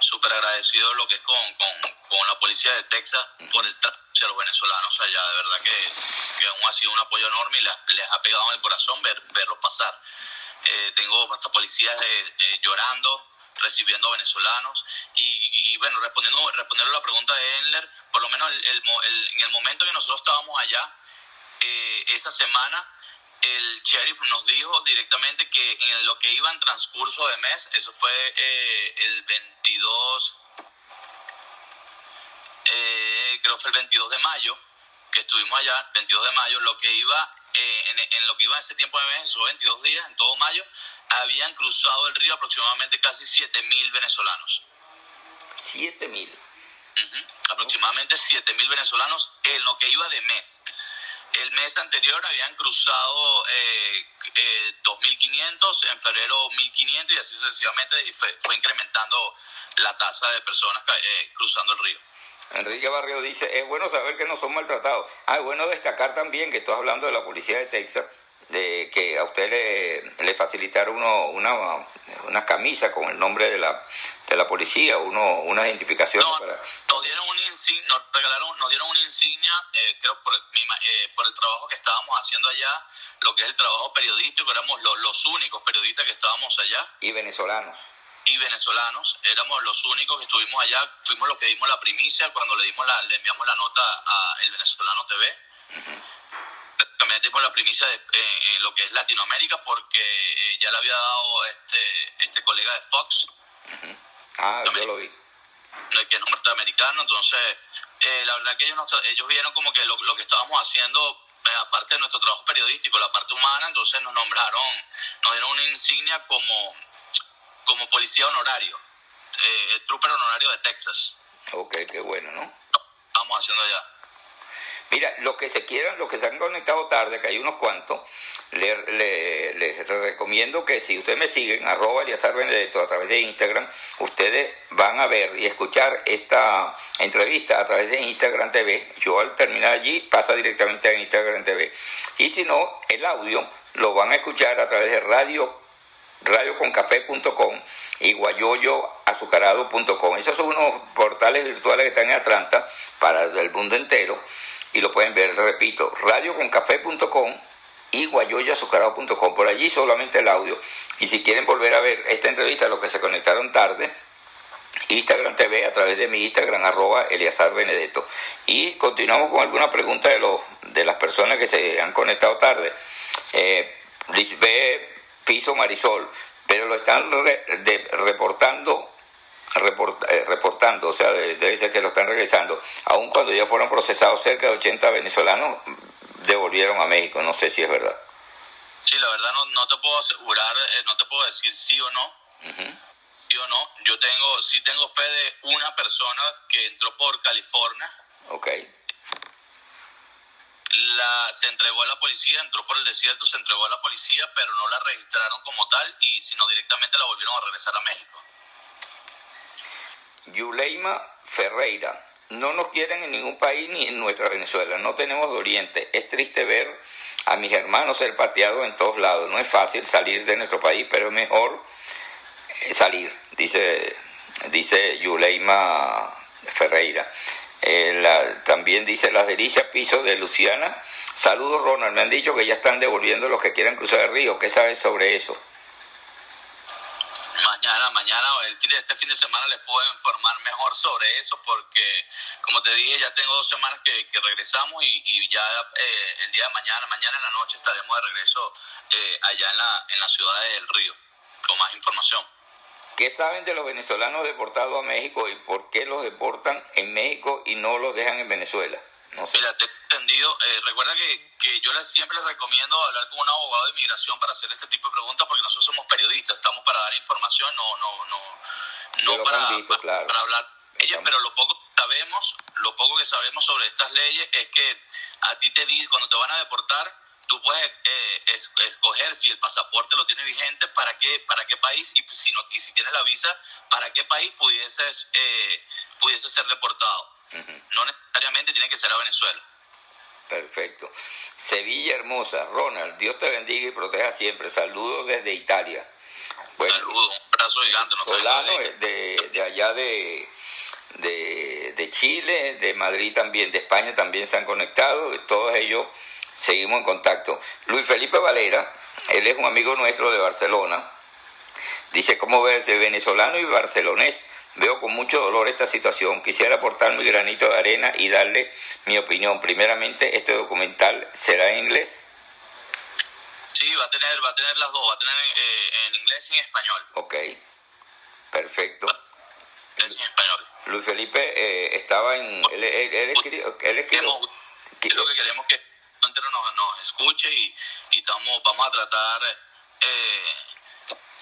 súper agradecido lo que es con, con, con, la policía de Texas por el trato a los venezolanos allá. De verdad que, que aún ha sido un apoyo enorme y les, les ha pegado en el corazón ver, verlos pasar. Eh, tengo hasta policías eh, eh, llorando, recibiendo venezolanos. Y, y, bueno, respondiendo, respondiendo a la pregunta de Enler, por lo menos el, el, en el momento que nosotros estábamos allá, esa semana, el sheriff nos dijo directamente que en lo que iba en transcurso de mes, eso fue eh, el 22, eh, creo fue el 22 de mayo, que estuvimos allá, 22 de mayo, lo que iba eh, en, lo que iba ese tiempo de mes, esos 22 días, en todo mayo, habían cruzado el río aproximadamente casi 7 mil venezolanos. 7 mil. Aproximadamente 7 mil venezolanos en lo que iba de mes. El mes anterior habían cruzado eh, eh, 2.500, en febrero 1.500 y así sucesivamente y fue, incrementando la tasa de personas eh, cruzando el río. Enrique Barrio dice, es bueno saber que no son maltratados. Ah, es bueno destacar también que estás hablando de la policía de Texas, de que a usted le, le facilitaron uno, una, una camisa con el nombre de la, de la policía, uno, una identificación para... Nos dieron una insignia, nos regalaron, nos dieron una insignia, eh, creo por, eh, por el trabajo que estábamos haciendo allá, lo que es el trabajo periodístico, éramos los, los únicos periodistas que estábamos allá. Y venezolanos y venezolanos, éramos los únicos que estuvimos allá, fuimos los que dimos la primicia. Cuando le dimos la, le enviamos la nota a El Venezolano TV la primicia de, en, lo que es Latinoamérica porque eh, ya le había dado este, este colega de Fox. Ah, yo lo vi. Que es norteamericano, entonces eh, la verdad que ellos, ellos vieron como que lo, lo que estábamos haciendo, eh, aparte de nuestro trabajo periodístico, la parte humana, entonces nos nombraron, nos dieron una insignia como, como policía honorario, el trooper honorario de Texas. Ok, qué bueno, ¿no? Estamos haciendo ya. Mira, los que se quieran, los que se han conectado tarde, que hay unos cuantos, les recomiendo que si ustedes me siguen, arroba Eliazar Benedetto a través de Instagram, ustedes van a ver y escuchar esta entrevista a través de Instagram TV. Yo al terminar allí pasa directamente a Instagram TV. Y si no, el audio lo van a escuchar a través de radio radioconcafé.com y guayoyoazucarado.com. Esos son unos portales virtuales que están en Atlanta para el mundo entero y lo pueden ver, repito, radioconcafé.com y guayoyazucarado.com. Por allí solamente el audio. Y si quieren volver a ver esta entrevista, los que se conectaron tarde, Instagram TV a través de mi Instagram, arroba Eliazar Benedetto. Y continuamos con alguna pregunta de, los, de las personas que se han conectado tarde. Eh, Lisbeth Piso Marisol, pero lo están reportando eh, reportando, o sea, debe ser que lo están regresando, aun cuando ya fueron procesados cerca de 80 venezolanos, devolvieron a México, no sé si es verdad. Sí, la verdad no, no te puedo asegurar, eh, no te puedo decir sí o no. Sí o no. Yo tengo, sí tengo fe de una persona que entró por California. Ok. La, se entregó a la policía, entró por el desierto, se entregó a la policía, pero no la registraron como tal y sino directamente la volvieron a regresar a México. Yuleima Ferreira. No nos quieren en ningún país ni en nuestra Venezuela. No tenemos doliente. Es triste ver a mis hermanos ser pateados en todos lados. No es fácil salir de nuestro país, pero es mejor eh, salir, dice, dice Yuleima Ferreira. Eh, también dice Las Delicias Piso de Luciana. Saludos Ronald, me han dicho que ya están devolviendo los que quieran cruzar el río. ¿Qué sabes sobre eso? mañana, mañana, el fin de, este fin de semana les puedo informar mejor sobre eso porque, como te dije, ya tengo dos semanas que, regresamos y, ya eh, el día de mañana, mañana en la noche estaremos de regreso eh, allá en la, en la ciudad del Río con más información. ¿Qué saben de los venezolanos deportados a México y por qué los deportan en México y no los dejan en Venezuela? No sé. Mira, te he entendido. Eh, recuerda que, que yo les, siempre les recomiendo hablar con un abogado de inmigración para hacer este tipo de preguntas porque nosotros somos periodistas, estamos para dar información, no, no, no, no para, para, hablar ellas, pero lo poco que sabemos, lo poco que sabemos sobre estas leyes es que a ti te di, cuando te van a deportar, tú puedes eh, escoger si el pasaporte lo tiene vigente, para qué, para qué país y si no, y si tienes la visa, para qué país pudieses, eh, pudiese ser deportado. No necesariamente tiene que ser a Venezuela. Perfecto. Sevilla hermosa. Ronald, Dios te bendiga y proteja siempre. Saludos desde Italia. Bueno, Saludos, un abrazo gigante. Solano de, de allá de, de, Chile, de Madrid también, de España también se han conectado. Todos ellos seguimos en contacto. Luis Felipe Valera, él es un amigo nuestro de Barcelona. Dice, ¿cómo ves de venezolano y barcelonés? Veo con mucho dolor esta situación. Quisiera aportar mi granito de arena y darle mi opinión. Primeramente, este documental será en inglés. Sí, va a tener, va a tener las dos, va a tener eh, en inglés y en español. Ok, perfecto. En español. Luis Felipe eh, estaba en... Él, él, escribió, él escribió, que queremos que escuche y, y estamos, vamos a tratar eh,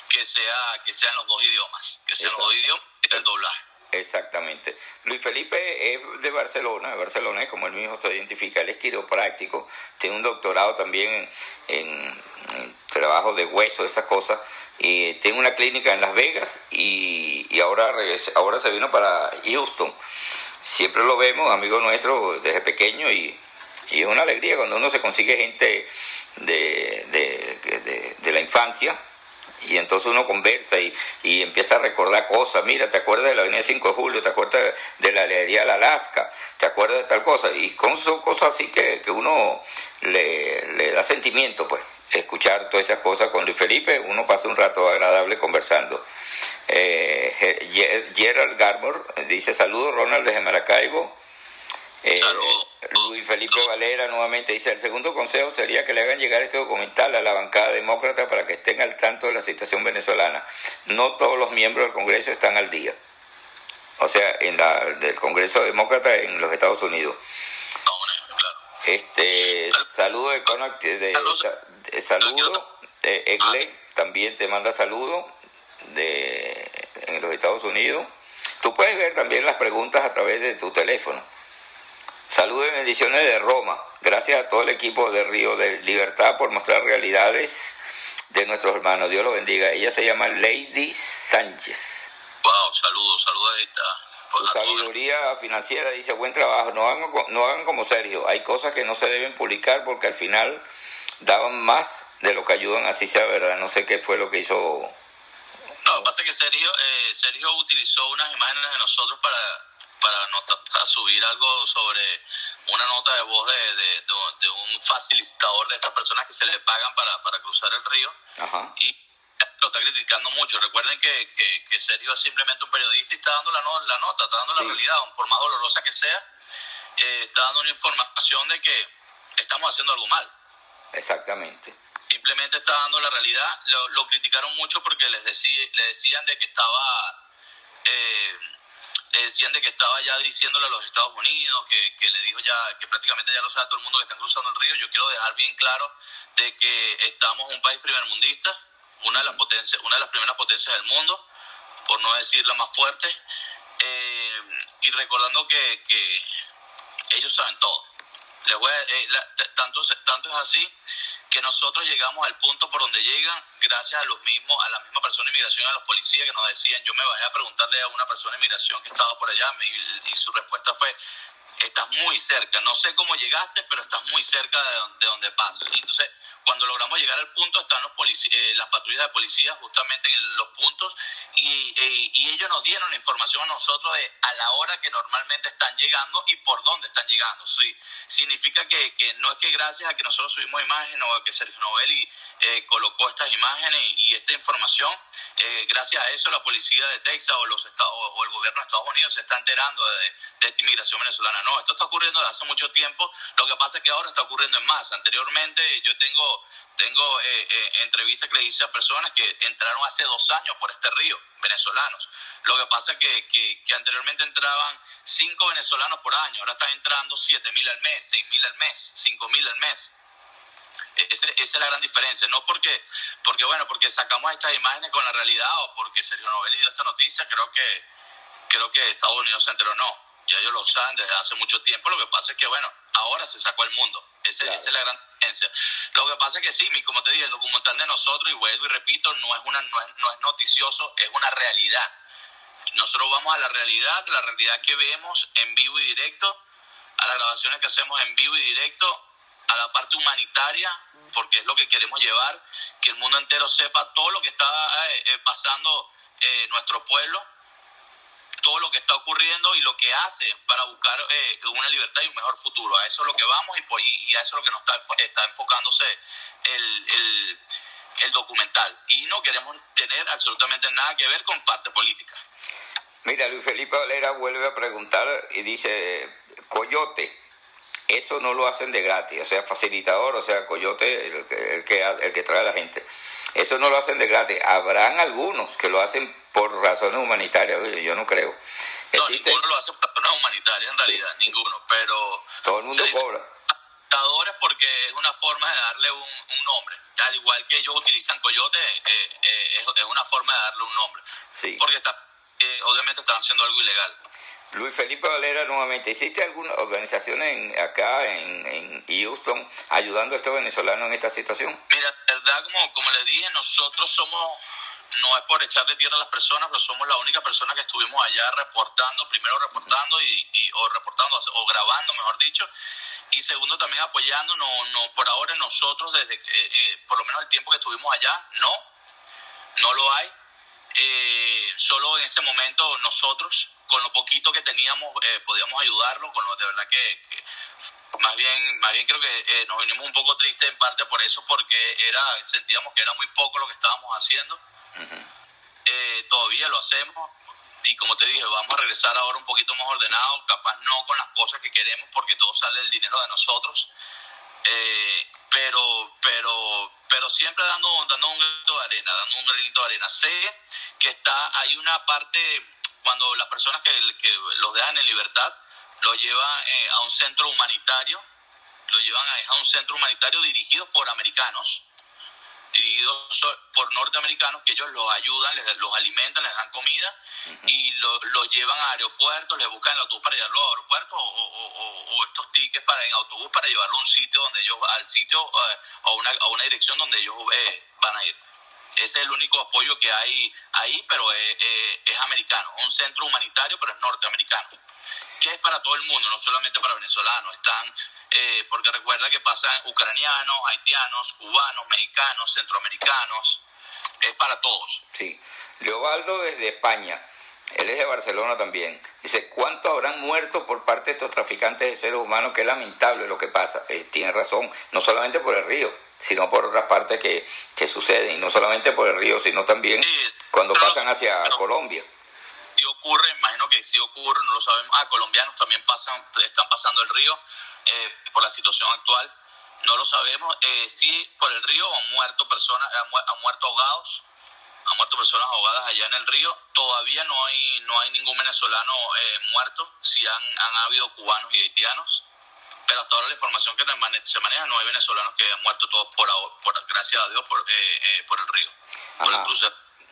que sea que sean los dos idiomas, que sean los dos idiomas el doblaje. Exactamente. Luis Felipe es de Barcelona, Barcelona es como él mismo se identifica, él es quiropráctico, tiene un doctorado también en, trabajo de hueso, esas cosas, y tiene una clínica en Las Vegas y, y ahora, ahora se vino para Houston. Siempre lo vemos, amigo nuestro, desde pequeño y, y es una alegría cuando uno se consigue gente de, de, de la infancia y entonces uno conversa y, y, empieza a recordar cosas. Mira, ¿te acuerdas de la avenida 5 de julio? ¿Te acuerdas de la alegría de Alaska? ¿Te acuerdas de tal cosa? Y son cosas así que, que uno le, le, da sentimiento, pues. Escuchar todas esas cosas con Luis Felipe, uno pasa un rato agradable conversando. Eh, Gerald Garmore dice: Saludos, Ronald desde Maracaibo. Eh. Luis Felipe Valera nuevamente dice, el segundo consejo sería que le hagan llegar este documental a la bancada demócrata para que estén al tanto de la situación venezolana. No todos los miembros del Congreso están al día. O sea, en la del Congreso Demócrata en los Estados Unidos. Este, saludo de, de, de, saludo, Egle también te manda saludo de en los Estados Unidos. Tú puedes ver también las preguntas a través de tu teléfono. Saludos y bendiciones de Roma. Gracias a todo el equipo de Río de Libertad por mostrar realidades de nuestros hermanos. Dios los bendiga. Ella se llama Lady Sánchez. Wow, saludos, saludos a esta. Su sabiduría financiera dice buen trabajo. No hagan, no hagan como Sergio. Hay cosas que no se deben publicar porque al final daban más de lo que ayudan, así sea verdad. No sé qué fue lo que hizo. No, pasa que Sergio, eh, Sergio utilizó unas imágenes de nosotros para para, subir algo sobre una nota de voz de, de, un facilitador de estas personas que se le pagan para, para cruzar el río. Y lo está criticando mucho. Recuerden que, que, Sergio es simplemente un periodista y está dando la, la nota, está dando la realidad, por más dolorosa que sea, eh, está dando una información de que estamos haciendo algo mal. Exactamente. Simplemente está dando la realidad. Lo, lo criticaron mucho porque les, le decían de que estaba... Eh, le decían de que estaba ya diciéndole a los Estados Unidos, que, que, le dijo ya, que prácticamente ya lo sabe todo el mundo que están cruzando el río. Yo quiero dejar bien claro de que estamos un país primermundista, una de las potencias, una de las primeras potencias del mundo, por no decir la más fuerte, eh, y recordando que, que, ellos saben todo. Les voy eh, tanto, tanto es así que nosotros llegamos al punto por donde llegan gracias a los mismos, a la misma persona de inmigración, a los policías que nos decían, yo me bajé a preguntarle a una persona de inmigración que estaba por allá y, su respuesta fue, estás muy cerca, no sé cómo llegaste, pero estás muy cerca de, de donde pasas. entonces cuando logramos llegar al punto están los eh, las patrullas de policía justamente en los puntos y, eh, y, ellos nos dieron la información a nosotros de a la hora que normalmente están llegando y por dónde están llegando. Sí, significa que, no es que gracias a que nosotros subimos imágenes o a que Sergio Novelli eh, colocó estas imágenes y, esta información, gracias a eso la policía de Texas o, los estados, o el gobierno de Estados Unidos se está enterando de, de esta inmigración venezolana. No, esto está ocurriendo desde hace mucho tiempo, lo que pasa es que ahora está ocurriendo en más. Anteriormente yo tengo tengo eh, eh, entrevistas que le hice a personas que entraron hace dos años por este río, venezolanos. Lo que pasa es que, que, anteriormente entraban cinco venezolanos por año, ahora están entrando siete mil al mes, seis mil al mes, cinco mil al mes. E, esa es la gran diferencia, no porque, porque, bueno, porque sacamos estas imágenes con la realidad o porque Sergio Novelli dio esta noticia, creo que, creo que Estados Unidos se enteró, no, ya ellos lo saben desde hace mucho tiempo, lo que pasa es que, bueno, ahora se sacó el mundo, esa, es la gran diferencia. Lo que pasa es que sí, como te dije, el documental de nosotros, y vuelvo y repito, no es, una, no es, no es noticioso, es una realidad. Nosotros vamos a la realidad, la realidad que vemos en vivo y directo, a las grabaciones que hacemos en vivo y directo, a la parte humanitaria, porque es lo que queremos llevar, que el mundo entero sepa todo lo que está eh, eh, pasando eh, nuestro pueblo todo lo que está ocurriendo y lo que hace para buscar eh, una libertad y un mejor futuro. A eso es lo que vamos y, y a eso es lo que nos está, está enfocándose el, el, el, documental. Y no queremos tener absolutamente nada que ver con parte política. Mira, Luis Felipe Valera vuelve a preguntar y dice, Coyote, eso no lo hacen de gratis, o sea, facilitador, o sea, Coyote, el, el, que, el que trae a la gente. Eso no lo hacen de gratis. Habrán algunos que lo hacen por razones humanitarias, yo no creo. No, ninguno lo hace por razones humanitarias en realidad, ninguno, pero... Todo el mundo cobra. porque es una forma de darle un, un, nombre. Al igual que ellos utilizan coyote, eh, eh, es, una forma de darle un nombre. Sí. Porque está, eh, obviamente están haciendo algo ilegal. Luis Felipe Valera, nuevamente, ¿existe alguna organización en, acá en, en, Houston ayudando a estos venezolanos en esta situación? Mira, verdad, como, como les dije, nosotros somos, no es por echarle tierra a las personas, pero somos la única persona que estuvimos allá reportando, primero reportando y, o reportando o grabando, mejor dicho, y segundo también apoyando, no, no por ahora nosotros desde eh, eh, por lo menos el tiempo que estuvimos allá, no, no lo hay. Eh, solo en ese momento nosotros con lo poquito que teníamos eh, podíamos ayudarlo, con lo de verdad que, más bien más bien creo que eh, nos vinimos un poco tristes en parte por eso porque era sentíamos que era muy poco lo que estábamos haciendo. Eh, todavía lo hacemos y como te dije, vamos a regresar ahora un poquito más ordenado, capaz no con las cosas que queremos porque todo sale del dinero de nosotros. pero pero pero siempre dando dando un granito de arena dando un granito de arena sé que está hay una parte cuando las personas que, los dejan en libertad lo llevan eh, a un centro humanitario, lo llevan a, un centro humanitario dirigido por americanos, dirigidos por norteamericanos, que ellos los ayudan, les, los alimentan, les dan comida y los lo llevan a aeropuertos, les buscan el autobús para llevarlo a aeropuertos o, estos tickets para en autobús para llevarlo a un sitio donde ellos, al sitio eh, o a, una, a una dirección donde ellos eh, van a ir. Es el único apoyo que hay ahí, pero es, es, americano. Un centro humanitario, pero es norteamericano. Que es para todo el mundo, no solamente para venezolanos. Están, eh, porque recuerda que pasan ucranianos, haitianos, cubanos, mexicanos, centroamericanos. Es para todos. Sí. Leobaldo desde España. Él es de Barcelona también. Dice, ¿cuántos habrán muerto por parte de estos traficantes de seres humanos? Qué lamentable lo que pasa. Eh, tiene razón, no solamente por el río, sino por otras partes que, que suceden, y no solamente por el río, sino también cuando pasan hacia Colombia. Y ocurre, imagino que sí ocurre, no lo sabemos, ah, colombianos también pasan, están pasando el río eh, por la situación actual, no lo sabemos, eh, sí por el río han muerto personas, han, muerto ahogados, han muerto personas ahogadas allá en el río, todavía no hay, no hay ningún venezolano eh, muerto, sí han, han habido cubanos y haitianos, pero hasta ahora la información que se maneja no hay venezolanos que han muerto todos por, por gracias a Dios por, eh, eh, por el río, por el cruce.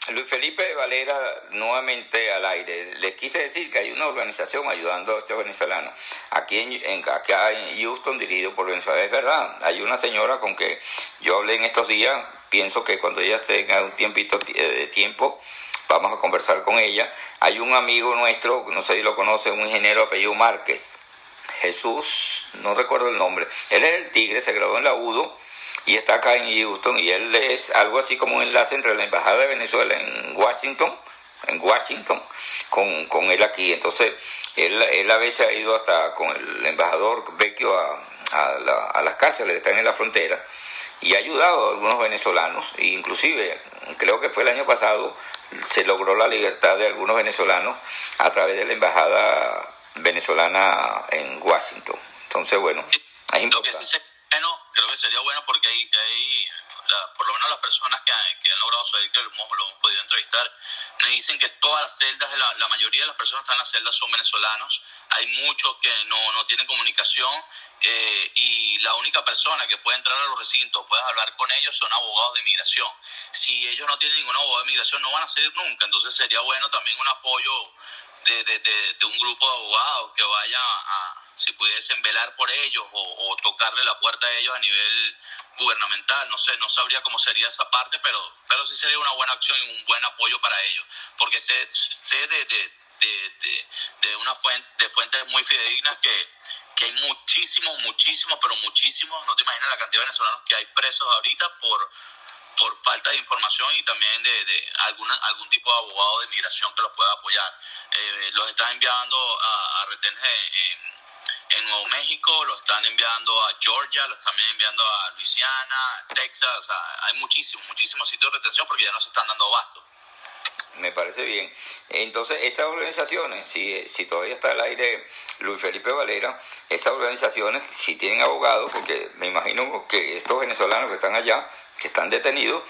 Luis Felipe Valera, nuevamente al aire. Les quise decir que hay una organización ayudando a estos venezolanos. Aquí en, acá en Houston, dirigido por Venezuela. Es verdad, hay una señora con que yo hablé en estos días. Pienso que cuando ella tenga un tiempito de tiempo, vamos a conversar con ella. Hay un amigo nuestro, no sé si lo conoce, un ingeniero apellido Márquez Jesús, no recuerdo el nombre, él es el Tigre, se graduó en la UDO y está acá en Houston y él es algo así como un enlace entre la Embajada de Venezuela en Washington, en Washington, con, con él aquí. Entonces, él, él, a veces ha ido hasta con el embajador Vecchio a, a, a las cárceles que están en la frontera y ha ayudado a algunos venezolanos, e inclusive creo que fue el año pasado, se logró la libertad de algunos venezolanos a través de la embajada venezolana en Washington. Entonces, bueno, es importante. bueno, creo que sería bueno porque ahí, ahí por lo menos las personas que, que han logrado salir, que lo hemos, podido entrevistar, me dicen que todas las celdas, la, la, mayoría de las personas que están en las celdas son venezolanos. Hay muchos que no, no tienen comunicación eh, y la única persona que puede entrar a los recintos, puedes hablar con ellos, son abogados de inmigración. Si ellos no tienen ningún abogado de inmigración, no van a salir nunca. Entonces sería bueno también un apoyo de, de, de, un grupo de abogados que vaya a, si pudiesen velar por ellos o, tocarle la puerta a ellos a nivel gubernamental, no sé, no sabría cómo sería esa parte, pero, pero sí sería una buena acción y un buen apoyo para ellos, porque sé, sé de, de, una fuente, de fuentes muy fidedignas que, que hay muchísimos, muchísimos, pero muchísimos, no te imaginas la cantidad de venezolanos que hay presos ahorita por por falta de información y también de, de alguna, algún tipo de abogado de inmigración que los pueda apoyar. Eh, los están enviando a, a retenes en, en, Nuevo México, los están enviando a Georgia, los están enviando a Luisiana, Texas, hay muchísimos, muchísimos sitios de retención porque ya no se están dando abasto. Me parece bien. Entonces, esas organizaciones, si, si todavía está al aire Luis Felipe Valera, esas organizaciones, si tienen abogados, porque me imagino que estos venezolanos que están allá, que están detenidos,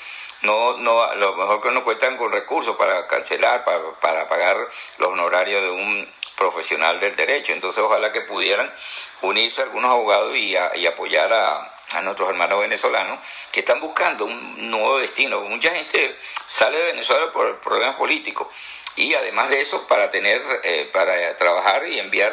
no, no, a lo mejor que no cuentan con recursos para cancelar, para, para pagar los honorarios de un profesional del derecho. Entonces, ojalá que pudieran unirse algunos abogados y, y apoyar a, a nuestros hermanos venezolanos que están buscando un nuevo destino. Mucha gente sale de Venezuela por problemas políticos y además de eso para tener, eh, para trabajar y enviar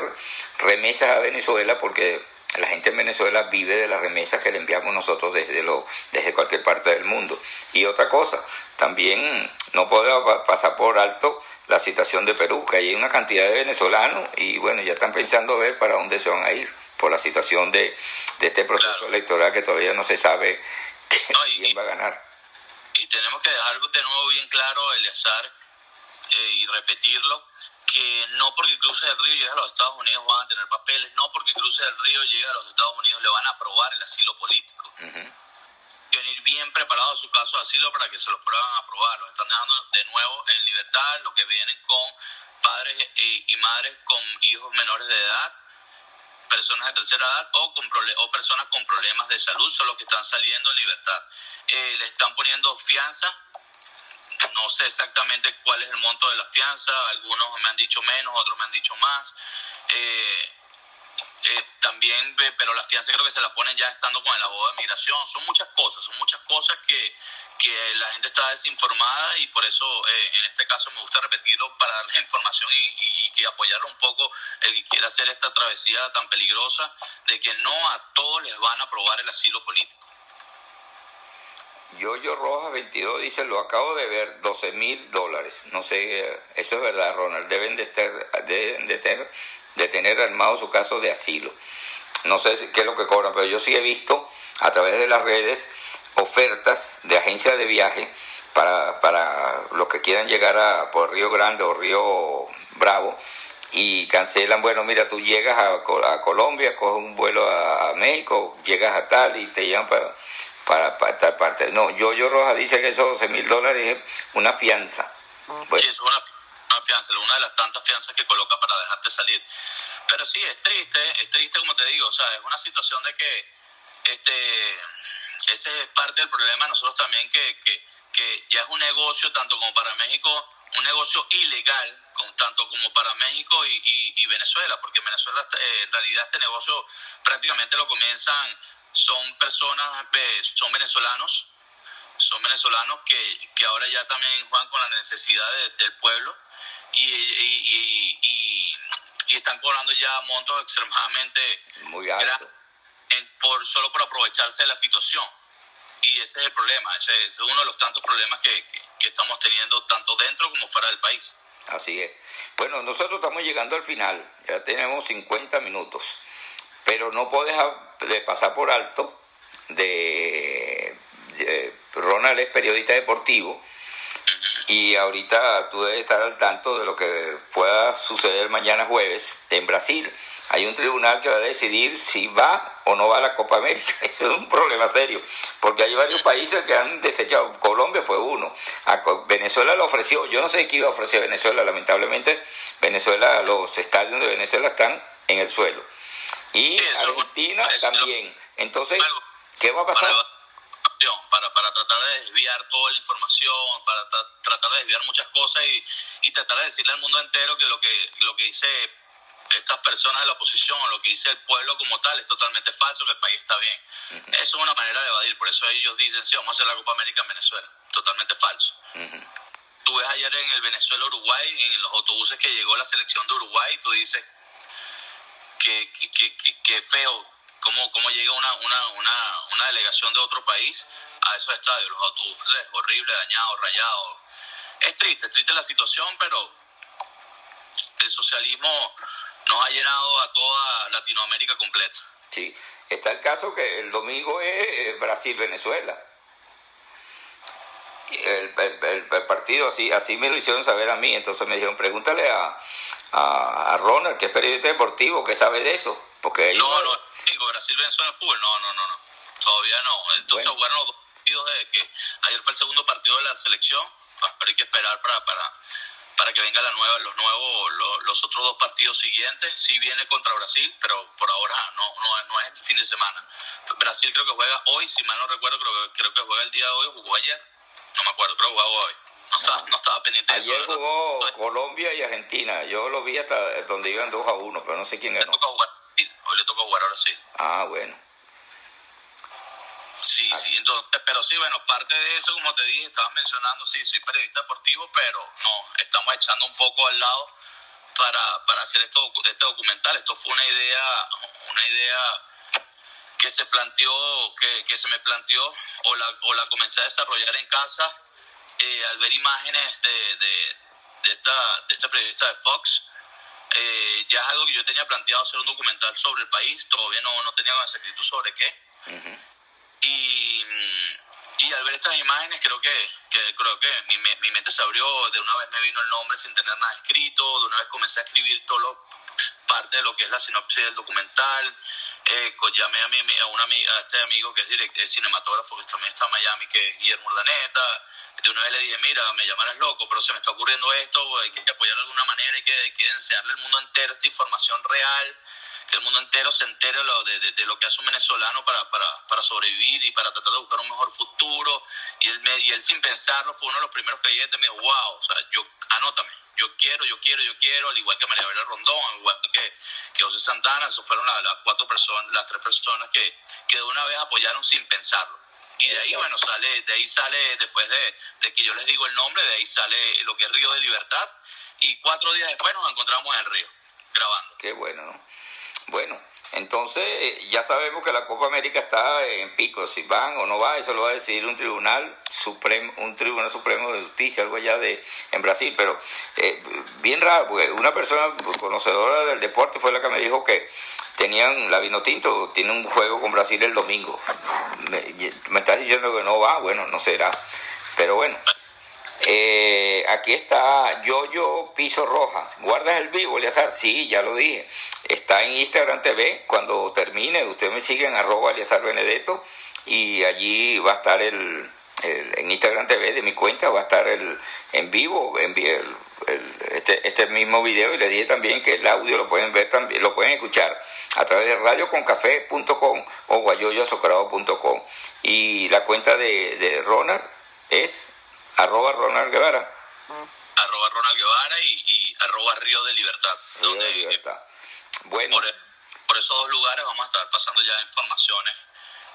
remesas a Venezuela porque la gente en Venezuela vive de las remesas que le enviamos nosotros desde, lo, desde cualquier parte del mundo. Y otra cosa, también no puedo pasar por alto la situación de Perú, que hay una cantidad de venezolanos y bueno, ya están pensando ver para dónde se van a ir por la situación de, de este proceso electoral que todavía no se sabe quién va a ganar. Y tenemos que dejar de nuevo bien claro, Eleazar, eh, y repetirlo, que no porque cruce el río llegue a los Estados Unidos van a tener papeles, no porque cruce el río llegue a los Estados Unidos le van a aprobar el asilo político. que venir bien preparados a su caso de asilo para que se los puedan aprobar. Los están dejando de nuevo en libertad, los que vienen con padres y, madres con hijos menores de edad, personas de tercera edad o, con o personas con problemas de salud son los que están saliendo en libertad. Eh, le están poniendo fianza no sé exactamente cuál es el monto de la fianza, algunos me han dicho menos, otros me han dicho más. Eh, eh, también, pero la fianza creo que se la ponen ya estando con el abogado de migración. Son muchas cosas, son muchas cosas que, que la gente está desinformada y por eso eh, en este caso me gusta repetirlo para darles información y, y, que apoyarlo un poco el que quiera hacer esta travesía tan peligrosa de que no a todos les van a aprobar el asilo político. Yoyo Rojas 22 dice, lo acabo de ver, 12 mil dólares. No sé, eso es verdad, Ronald. Deben de, estar, deben de, tener, de tener armado su caso de asilo. No sé qué es lo que cobran, pero yo sí he visto a través de las redes ofertas de agencias de viaje para, para los que quieran llegar a por Río Grande o Río Bravo y cancelan, bueno, mira, tú llegas a, a Colombia, coges un vuelo a, a México, llegas a tal y te llevan para para, para esta parte. No, yo yo Roja dice que esos 12 mil dólares es una fianza. Sí, es una, una fianza, una de las tantas fianzas que coloca para dejarte salir. Pero sí, es triste, es triste como te digo, o sea, es una situación de que este ese es parte del problema nosotros también que, que, que ya es un negocio tanto como para México, un negocio ilegal, tanto como para México y, y, Venezuela, porque en Venezuela eh, en realidad este negocio prácticamente lo comienzan, son personas, son venezolanos, son venezolanos que, que ahora ya también juegan con la necesidad del pueblo y, y, y, están cobrando ya montos extremadamente muy altos por, solo por aprovecharse de la situación. Y ese es el problema, ese es uno de los tantos problemas que, que, estamos teniendo tanto dentro como fuera del país. Así es. Bueno, nosotros estamos llegando al final, ya tenemos 50 minutos, pero no puedo dejar de pasar por alto de, Ronald es periodista deportivo y ahorita tú debes estar al tanto de lo que pueda suceder mañana jueves en Brasil hay un tribunal que va a decidir si va o no va a la Copa América. Eso es un problema serio, porque hay varios países que han desechado. Colombia fue uno. A Venezuela lo ofreció. Yo no sé qué iba a ofrecer Venezuela. Lamentablemente, Venezuela, los estadios de Venezuela están en el suelo. Y Argentina también. Entonces, ¿qué va a pasar? Para, para tratar de desviar toda la información, para tratar de desviar muchas cosas y, y tratar de decirle al mundo entero que lo que, lo que dice estas personas de la oposición lo que dice el pueblo como tal es totalmente falso, que el país está bien. Eso es una manera de evadir, por eso ellos dicen, sí, vamos a hacer la Copa América en Venezuela. Totalmente falso. Tú ves ayer en el Venezuela-Uruguay, en los autobuses que llegó la selección de Uruguay, tú dices que, que, que, feo cómo, cómo llega una, una, una, una delegación de otro país a esos estadios, los autobuses horribles, dañados, rayados. Es triste, es triste la situación, pero el socialismo nos ha llenado a toda Latinoamérica completa. Sí, está el caso que el domingo es eh, Brasil-Venezuela. El, el, partido, así, así me lo hicieron saber a mí, entonces me dijeron, pregúntale a, a, Ronald, que es periodista deportivo, que sabe de eso. Porque no, no, digo, Brasil-Venezuela en fútbol, no, no, no, no, todavía no. Entonces jugaron los dos partidos de que ayer fue el segundo partido de la selección, ahora hay que esperar para, para para que venga la nueva, los nuevos, los, otros dos partidos siguientes. Sí viene contra Brasil, pero por ahora no, no, no, es este fin de semana. Brasil creo que juega hoy, si mal no recuerdo, creo, creo que juega el día de hoy, jugó ayer. No me acuerdo, creo que jugó hoy. No estaba, no estaba pendiente de eso. Ayer jugó Colombia y Argentina. Yo lo vi hasta donde iban 2 a 1, pero no sé quién ganó. Hoy le toca jugar a Brasil. Ah, bueno. Sí, sí, entonces, pero sí, bueno, parte de eso, como te dije, estabas mencionando, sí, soy periodista deportivo, pero no, estamos echando un poco al lado para, para hacer esto, este documental. Esto fue una idea, una idea que se planteó, que, que se me planteó, o la, o la comencé a desarrollar en casa eh, al ver imágenes de, de, de, esta, de esta periodista de Fox. Eh, ya es algo que yo tenía planteado hacer un documental sobre el país, todavía no, no tenía exactitud sobre qué. Y, y al ver estas imágenes creo que, que creo que mi, mi, mente se abrió, de una vez me vino el nombre sin tener nada escrito, de una vez comencé a escribir todo parte de lo que es la sinopsis del documental, eh, llamé a, mi, a, una, a este amigo que es, director, cinematógrafo que también está en Miami, que es Guillermo Urdaneta, de una vez le dije, mira, me llamarás loco, pero se me está ocurriendo esto, hay que apoyar de alguna manera, hay que, hay que enseñarle al mundo entero esta información real, que el mundo entero se entere de, de, lo que hace un venezolano para, para, para, sobrevivir y para tratar de buscar un mejor futuro. Y él, me, y él sin pensarlo fue uno de los primeros creyentes, me dijo, wow, o sea, yo, anótame, yo quiero, yo quiero, yo quiero, al igual que María Vélez Rondón, al igual que, José Santana, esos fueron las, cuatro personas, las tres personas que, que de una vez apoyaron sin pensarlo. Y de ahí, bueno, sale, de ahí sale, después de, de, que yo les digo el nombre, de ahí sale lo que es Río de Libertad. Y cuatro días después nos encontramos en el río, grabando. Qué bueno, ¿no? Bueno, entonces ya sabemos que la Copa América está en pico, si van o no va, eso lo va a decidir un tribunal supremo, un tribunal supremo de justicia, algo allá de en Brasil, pero eh, bien raro, porque una persona conocedora del deporte fue la que me dijo que tenían la vino tinto, tiene un juego con Brasil el domingo. Me, me estás diciendo que no va, bueno, no será, pero bueno. Eh, aquí está Yoyo Piso Rojas. ¿Guardas el vivo, Eliazar? Sí, ya lo dije. Está en Instagram TV. Cuando termine, usted me sigue en arroba Eliazar Benedetto. y allí va a estar el, en Instagram TV de mi cuenta, va a estar el en vivo, envié el, este, este mismo video y le dije también que el audio lo pueden ver también, lo pueden escuchar a través de radioconcafe.com o guayoyoazucarado.com y la cuenta de, de Ronald es arroba Ronald Guevara. Arroba Ronald Guevara y, arroba Río de Libertad. donde, bueno. Por, esos dos lugares vamos a estar pasando ya informaciones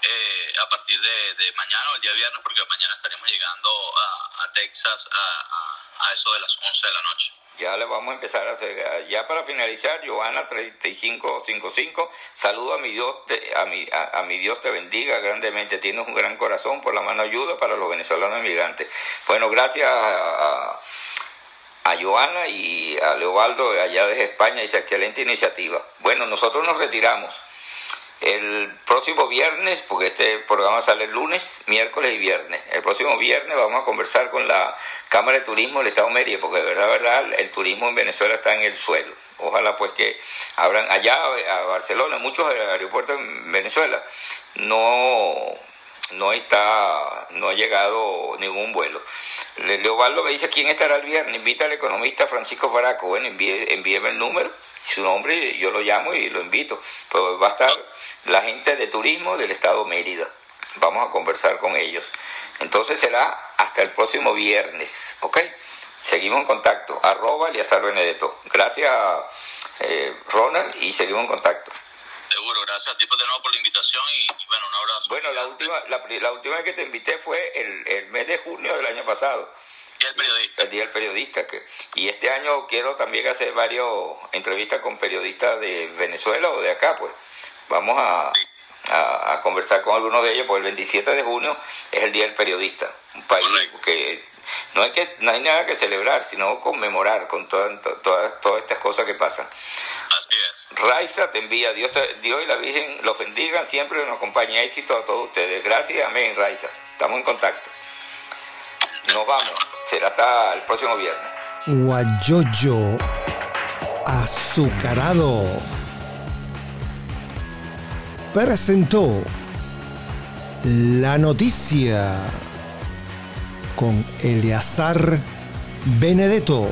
eh, a partir de, mañana o el día viernes, porque mañana estaremos llegando a, Texas a, a, eso de las 11 de la noche. Ya le vamos a empezar a hacer. Ya para finalizar, Joana 3555, saludo a mi Dios, te, a, mi, a, mi Dios te bendiga grandemente. Tienes un gran corazón por la mano ayuda para los venezolanos inmigrantes. Bueno, gracias a, a Joana y a Leobaldo allá desde España, esa excelente iniciativa. Bueno, nosotros nos retiramos. El próximo viernes, porque este programa sale el lunes, miércoles y viernes. El próximo viernes vamos a conversar con la Cámara de Turismo del Estado de Mérida, porque de verdad, verdad, el turismo en Venezuela está en el suelo. Ojalá pues que abran allá a Barcelona, muchos aeropuertos en Venezuela, no, no está, no ha llegado ningún vuelo. Leobaldo me dice quién estará el viernes, invita al economista Francisco Faraco, bueno, envíeme el número, su nombre, yo lo llamo y lo invito. Pues va a estar la gente de turismo del estado Mérida. Vamos a conversar con ellos. Entonces será hasta el próximo viernes, ¿ok? Seguimos en contacto. Arroba Eliazar Benedetto. Gracias, eh, Ronald, y seguimos en contacto. Seguro, gracias a ti pues, de nuevo por la invitación y, bueno, un abrazo. Bueno, la última, la, última vez que te invité fue el, el mes de junio del año pasado. Día del periodista. El día del periodista. Que, y este año quiero también hacer varias entrevistas con periodistas de Venezuela o de acá, pues. Vamos a, a, conversar con algunos de ellos, porque el 27 de junio es el Día del Periodista, un país que no hay, que no hay nada que celebrar, sino conmemorar con todas, todas, todas estas cosas que pasan. Así es. Raiza te envía, Dios, Dios y la Virgen los bendigan, siempre nos acompaña éxito a todos ustedes. Gracias, amén, Raiza. Estamos en contacto. Nos vamos, será hasta el próximo viernes. Guayoyo azucarado presentó la noticia con Eleazar Benedetto.